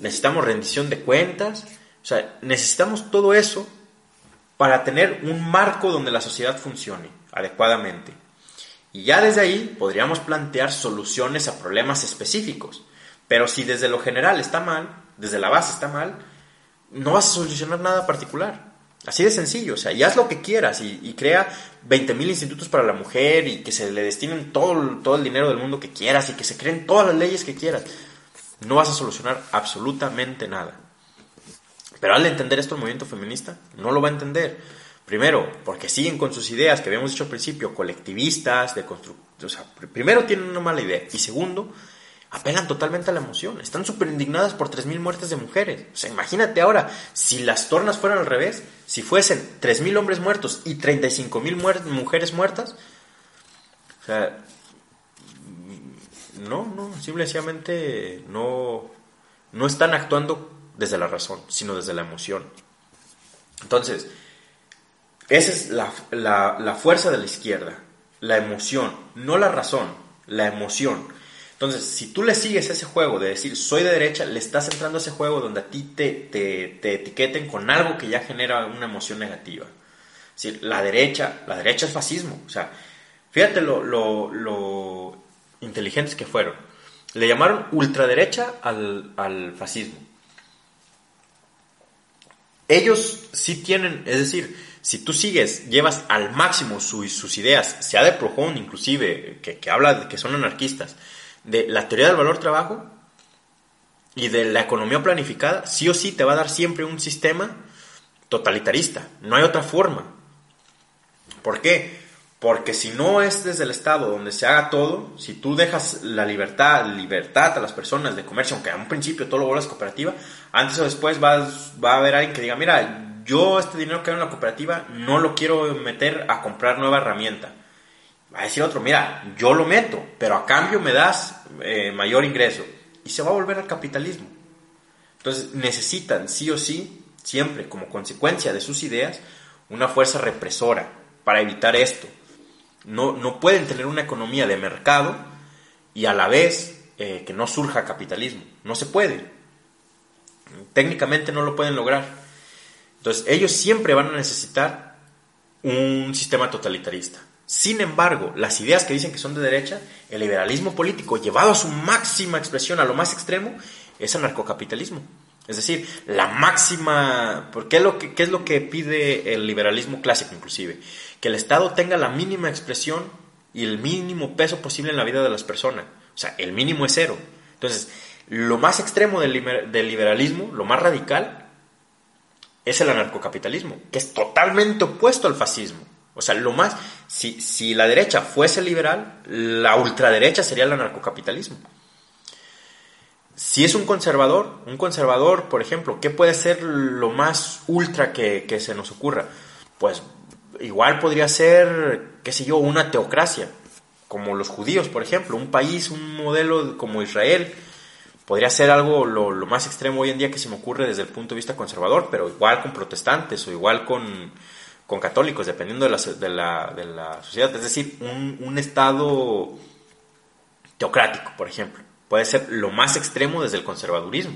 necesitamos rendición de cuentas, o sea, necesitamos todo eso para tener un marco donde la sociedad funcione adecuadamente. Y ya desde ahí podríamos plantear soluciones a problemas específicos. Pero si desde lo general está mal, desde la base está mal, no vas a solucionar nada particular. Así de sencillo, o sea, y haz lo que quieras y, crea 20.000 institutos para la mujer y que se le destinen todo, todo el dinero del mundo que quieras y que se creen todas las leyes que quieras. No vas a solucionar absolutamente nada. Pero al entender esto el movimiento feminista, no lo va a entender. Primero, porque siguen con sus ideas que habíamos dicho al principio, colectivistas, de o sea, primero tienen una mala idea. Y segundo, apelan totalmente a la emoción. Están súper indignadas por 3.000 muertes de mujeres. O sea, imagínate ahora, si las tornas fueran al revés, si fuesen 3.000 hombres muertos y 35.000 mujeres muertas, o sea, no, no, simplemente no, no están actuando desde la razón, sino desde la emoción. Entonces, esa es la, la fuerza de la izquierda, la emoción, no la razón, la emoción. Entonces, si tú le sigues ese juego de decir soy de derecha, le estás entrando a ese juego donde a ti te, te, etiqueten con algo que ya genera una emoción negativa. Es decir, la derecha, la derecha es fascismo. O sea, fíjate lo, lo, inteligentes que fueron. Le llamaron ultraderecha al, al fascismo. Ellos sí tienen, es decir, si tú sigues, llevas al máximo sus ideas, sea de Projon inclusive, que, que habla de que son anarquistas, de la teoría del valor trabajo y de la economía planificada, sí o sí te va a dar siempre un sistema totalitarista. No hay otra forma. ¿Por qué? Porque si no es desde el Estado donde se haga todo, si tú dejas la libertad, libertad a las personas de comercio, aunque a un principio todo lo vuelvas cooperativa, antes o después va, va a haber alguien que diga, mira, yo este dinero que hay en la cooperativa no lo quiero meter a comprar nueva herramienta. Va a decir otro, mira, yo lo meto, pero a cambio me das eh, mayor ingreso. Y se va a volver al capitalismo. Entonces necesitan, sí o sí, siempre como consecuencia de sus ideas, una fuerza represora para evitar esto. No, no pueden tener una economía de mercado y a la vez eh, que no surja capitalismo. No se puede. Técnicamente no lo pueden lograr. Entonces ellos siempre van a necesitar un sistema totalitarista. Sin embargo, las ideas que dicen que son de derecha, el liberalismo político llevado a su máxima expresión, a lo más extremo, es anarcocapitalismo. Es decir, la máxima... ¿Por qué, lo que, qué es lo que pide el liberalismo clásico inclusive? Que el Estado tenga la mínima expresión y el mínimo peso posible en la vida de las personas. O sea, el mínimo es cero. Entonces, lo más extremo del, del liberalismo, lo más radical, es el anarcocapitalismo, que es totalmente opuesto al fascismo. O sea, lo más, si la derecha fuese liberal, la ultraderecha sería el anarcocapitalismo. Si es un conservador, un conservador, por ejemplo, ¿qué puede ser lo más ultra que, se nos ocurra? Pues igual podría ser, qué sé yo, una teocracia, como los judíos, por ejemplo, un país, un modelo como Israel, podría ser algo lo, más extremo hoy en día que se me ocurre desde el punto de vista conservador, pero igual con protestantes o igual con, con católicos, dependiendo de la, de la, sociedad. Es decir, un, Estado teocrático, por ejemplo. Puede ser lo más extremo desde el conservadurismo.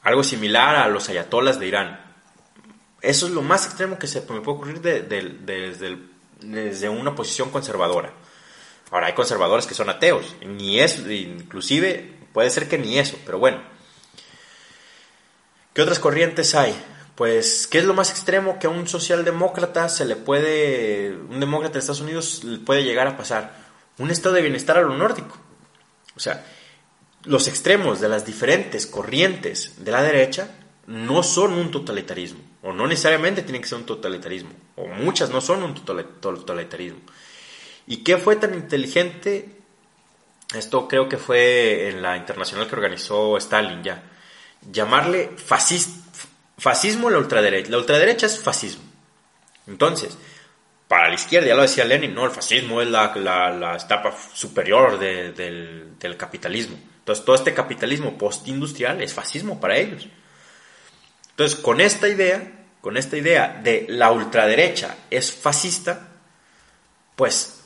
Algo similar a los ayatolas de Irán. Eso es lo más extremo que se me puede ocurrir de, desde, desde una posición conservadora. Ahora, hay conservadores que son ateos. Ni eso, inclusive puede ser que ni eso, pero bueno. ¿Qué otras corrientes hay? pues, ¿qué es lo más extremo que a un socialdemócrata se le puede, un demócrata de Estados Unidos le puede llegar a pasar? Un estado de bienestar a lo nórdico. O sea, los extremos de las diferentes corrientes de la derecha no son un totalitarismo, o no necesariamente tienen que ser un totalitarismo, o muchas no son un totalitarismo. ¿Y qué fue tan inteligente? Esto creo que fue en la internacional que organizó Stalin ya. Llamarle fascista Fascismo la ultraderecha. La ultraderecha es fascismo. Entonces, para la izquierda, ya lo decía Lenin, no, el fascismo es la, la, etapa superior del, del, capitalismo. Entonces, todo este capitalismo postindustrial es fascismo para ellos. Entonces, con esta idea, con esta idea de la ultraderecha es fascista, pues,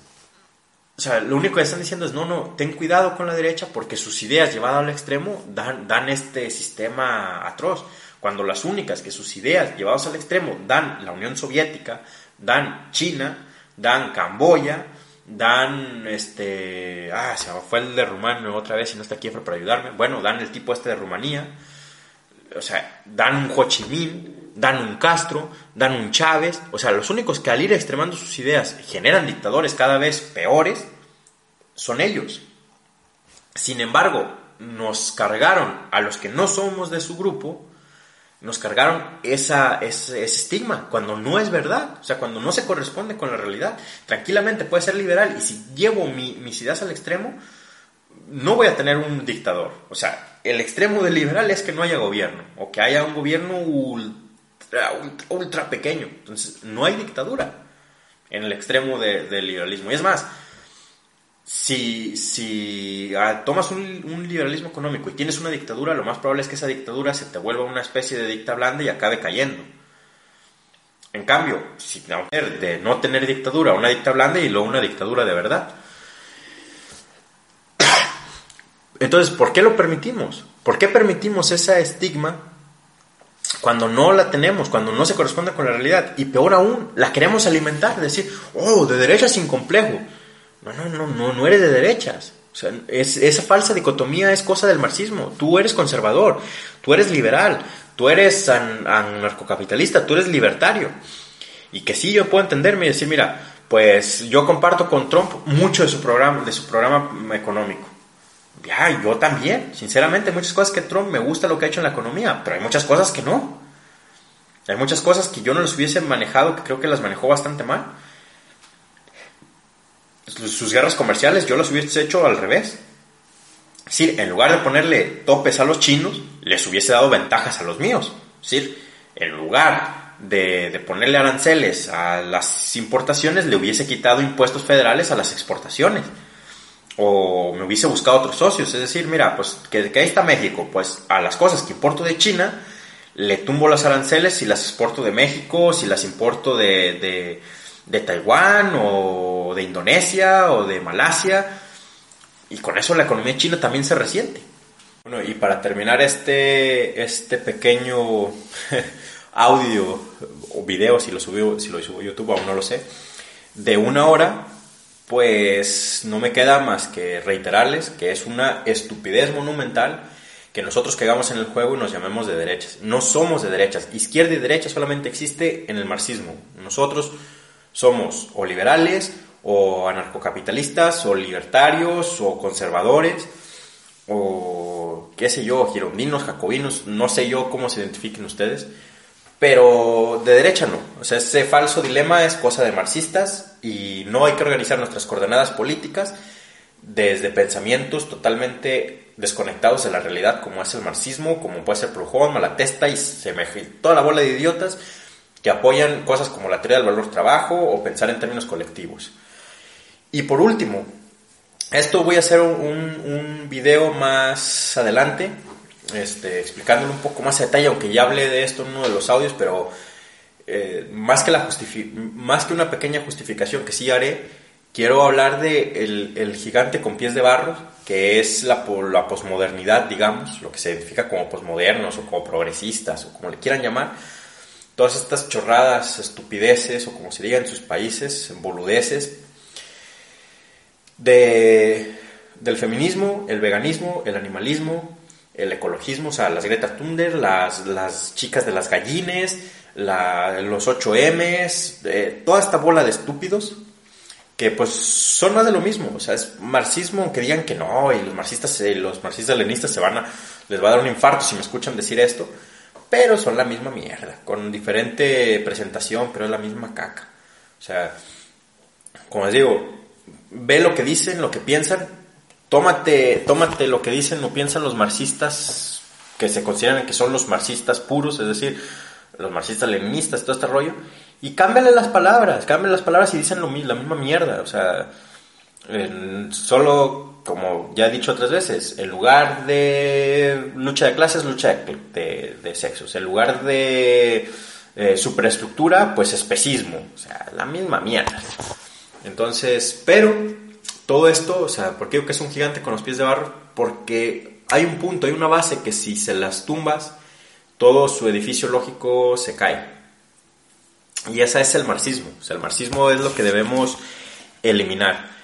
o sea, lo único que están diciendo es, no, no, ten cuidado con la derecha porque sus ideas llevadas al extremo dan, dan este sistema atroz cuando las únicas que sus ideas llevadas al extremo dan la Unión Soviética, dan China, dan Camboya, dan este, ah, se fue el de Rumania otra vez y no está aquí para ayudarme, bueno, dan el tipo este de Rumanía, o sea, dan un Ho Chi Minh, dan un Castro, dan un Chávez, o sea, los únicos que al ir extremando sus ideas generan dictadores cada vez peores son ellos. Sin embargo, nos cargaron a los que no somos de su grupo nos cargaron esa, ese, estigma, cuando no es verdad, o sea, cuando no se corresponde con la realidad. Tranquilamente puede ser liberal y si llevo mis ideas al extremo, no voy a tener un dictador. O sea, el extremo del liberal es que no haya gobierno, o que haya un gobierno ultra, ultra, pequeño. Entonces, no hay dictadura en el extremo del liberalismo. Y es más, si, si ah, tomas un, liberalismo económico y tienes una dictadura, lo más probable es que esa dictadura se te vuelva una especie de dicta blanda y acabe cayendo. En cambio, si de no tener dictadura, una dicta blanda y luego una dictadura de verdad. Entonces, ¿por qué lo permitimos? ¿Por qué permitimos esa estigma cuando no la tenemos, cuando no se corresponde con la realidad? Y peor aún, la queremos alimentar, decir, oh, de derecha sin complejo. No, no, no, no, no eres de derechas. O sea, esa falsa dicotomía es cosa del marxismo. Tú eres conservador, tú eres liberal, tú eres anarcocapitalista, tú eres libertario. Y que sí, yo puedo entenderme y decir, mira, pues yo comparto con Trump mucho de su programa, de su programa económico. Ya, yo también. Sinceramente, muchas cosas que Trump me gusta lo que ha hecho en la economía, pero hay muchas cosas que no. Hay muchas cosas que yo no las hubiese manejado, que creo que las manejó bastante mal. Sus guerras comerciales yo las hubiese hecho al revés. Decir, en lugar de ponerle topes a los chinos, les hubiese dado ventajas a los míos. Decir, en lugar de, ponerle aranceles a las importaciones, le hubiese quitado impuestos federales a las exportaciones. O me hubiese buscado otros socios. Es decir, mira, pues que, ahí está México. Pues a las cosas que importo de China, le tumbo los aranceles si las exporto de México, si las importo de, de Taiwán o de Indonesia o de Malasia y con eso la economía china también se resiente. Bueno, y para terminar este, este pequeño audio o video, si lo subo, si lo subo a YouTube, aún no lo sé, de una hora, pues no me queda más que reiterarles que es una estupidez monumental que nosotros caigamos en el juego y nos llamemos de derechas. No somos de derechas. Izquierda y derecha solamente existe en el marxismo. Nosotros somos o liberales o anarcocapitalistas, o libertarios, o conservadores, o qué sé yo, girondinos, jacobinos, no sé yo cómo se identifiquen ustedes, pero de derecha no. O sea, ese falso dilema es cosa de marxistas y no hay que organizar nuestras coordenadas políticas desde pensamientos totalmente desconectados de la realidad, como es el marxismo, como puede ser Proudhon, Malatesta y toda la bola de idiotas que apoyan cosas como la teoría del valor trabajo o pensar en términos colectivos. Y por último, esto voy a hacer un, video más adelante, este, explicándolo un poco más a detalle, aunque ya hablé de esto en uno de los audios, pero eh, más, que la más que una pequeña justificación que sí haré, quiero hablar de el, gigante con pies de barro, que es la, la posmodernidad, digamos, lo que se identifica como posmodernos o como progresistas o como le quieran llamar. Todas estas chorradas, estupideces o como se diga en sus países, boludeces, de, del feminismo, el veganismo, el animalismo, el ecologismo, o sea, las Greta Thunberg, las, las chicas de las gallines, los 8Ms, eh, toda esta bola de estúpidos que pues son más de lo mismo, o sea, es marxismo aunque digan que no, y los marxistas, eh, los marxistas leninistas se van a, les va a dar un infarto si me escuchan decir esto, pero son la misma mierda, con diferente presentación, pero es la misma caca. O sea, como les digo, ve lo que dicen, lo que piensan, tómate, tómate lo que dicen o piensan los marxistas que se consideran que son los marxistas puros, es decir, los marxistas leninistas, todo este rollo, y cámbiale las palabras, cámbiale las palabras y dicen lo, la misma mierda, o sea, solo, como ya he dicho otras veces, en lugar de lucha de clases, lucha de, sexos, en lugar de eh, superestructura, pues especismo, o sea, la misma mierda. Entonces, pero todo esto, o sea, ¿por qué digo que es un gigante con los pies de barro? Porque hay un punto, hay una base que si se las tumbas, todo su edificio lógico se cae. Y esa es el marxismo. O sea, el marxismo es lo que debemos eliminar.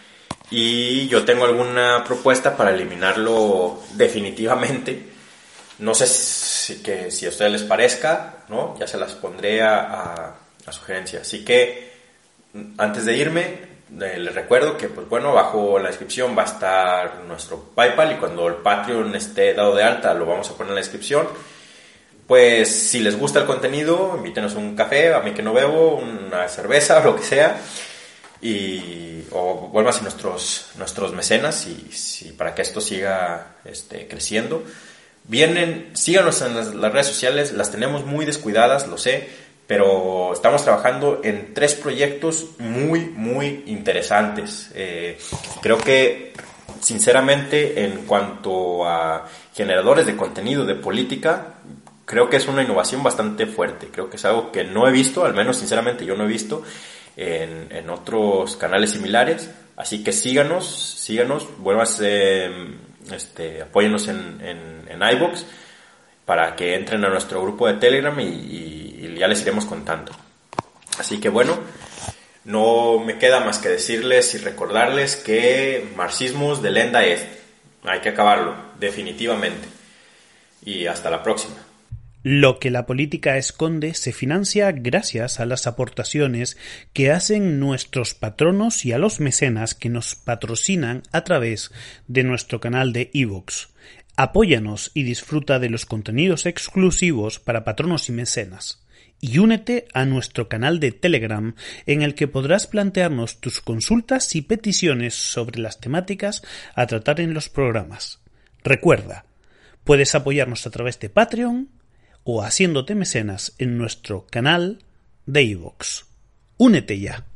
Y yo tengo alguna propuesta para eliminarlo definitivamente. No sé si, que, si a ustedes les parezca, ¿no? Ya se las pondré a, a sugerencia. Así que, antes de irme, les recuerdo que, pues bueno, bajo la descripción va a estar nuestro PayPal y cuando el Patreon esté dado de alta lo vamos a poner en la descripción. Pues si les gusta el contenido, invítenos un café, a mí que no bebo, una cerveza lo que sea. Y, o vuelvas nuestros, nuestros mecenas y, para que esto siga este, creciendo. Vienen, síganos en las, redes sociales, las tenemos muy descuidadas, lo sé, pero estamos trabajando en tres proyectos muy, muy interesantes. Eh, creo que, sinceramente, en cuanto a generadores de contenido de política, creo que es una innovación bastante fuerte. Creo que es algo que no he visto, al menos sinceramente yo no he visto en, otros canales similares. Así que síganos, síganos, vuelvas, este, apóyenos en, en, en iBox para que entren a nuestro grupo de Telegram y, ya les iremos contando. Así que bueno, no me queda más que decirles y recordarles que marxismos de lenda es. Hay que acabarlo, definitivamente. Y hasta la próxima. Lo que la política esconde se financia gracias a las aportaciones que hacen nuestros patronos y a los mecenas que nos patrocinan a través de nuestro canal de iVoox. Apóyanos y disfruta de los contenidos exclusivos para patronos y mecenas. Y únete a nuestro canal de Telegram en el que podrás plantearnos tus consultas y peticiones sobre las temáticas a tratar en los programas. Recuerda, puedes apoyarnos a través de Patreon, o haciéndote mecenas en nuestro canal de iVoox. Únete ya.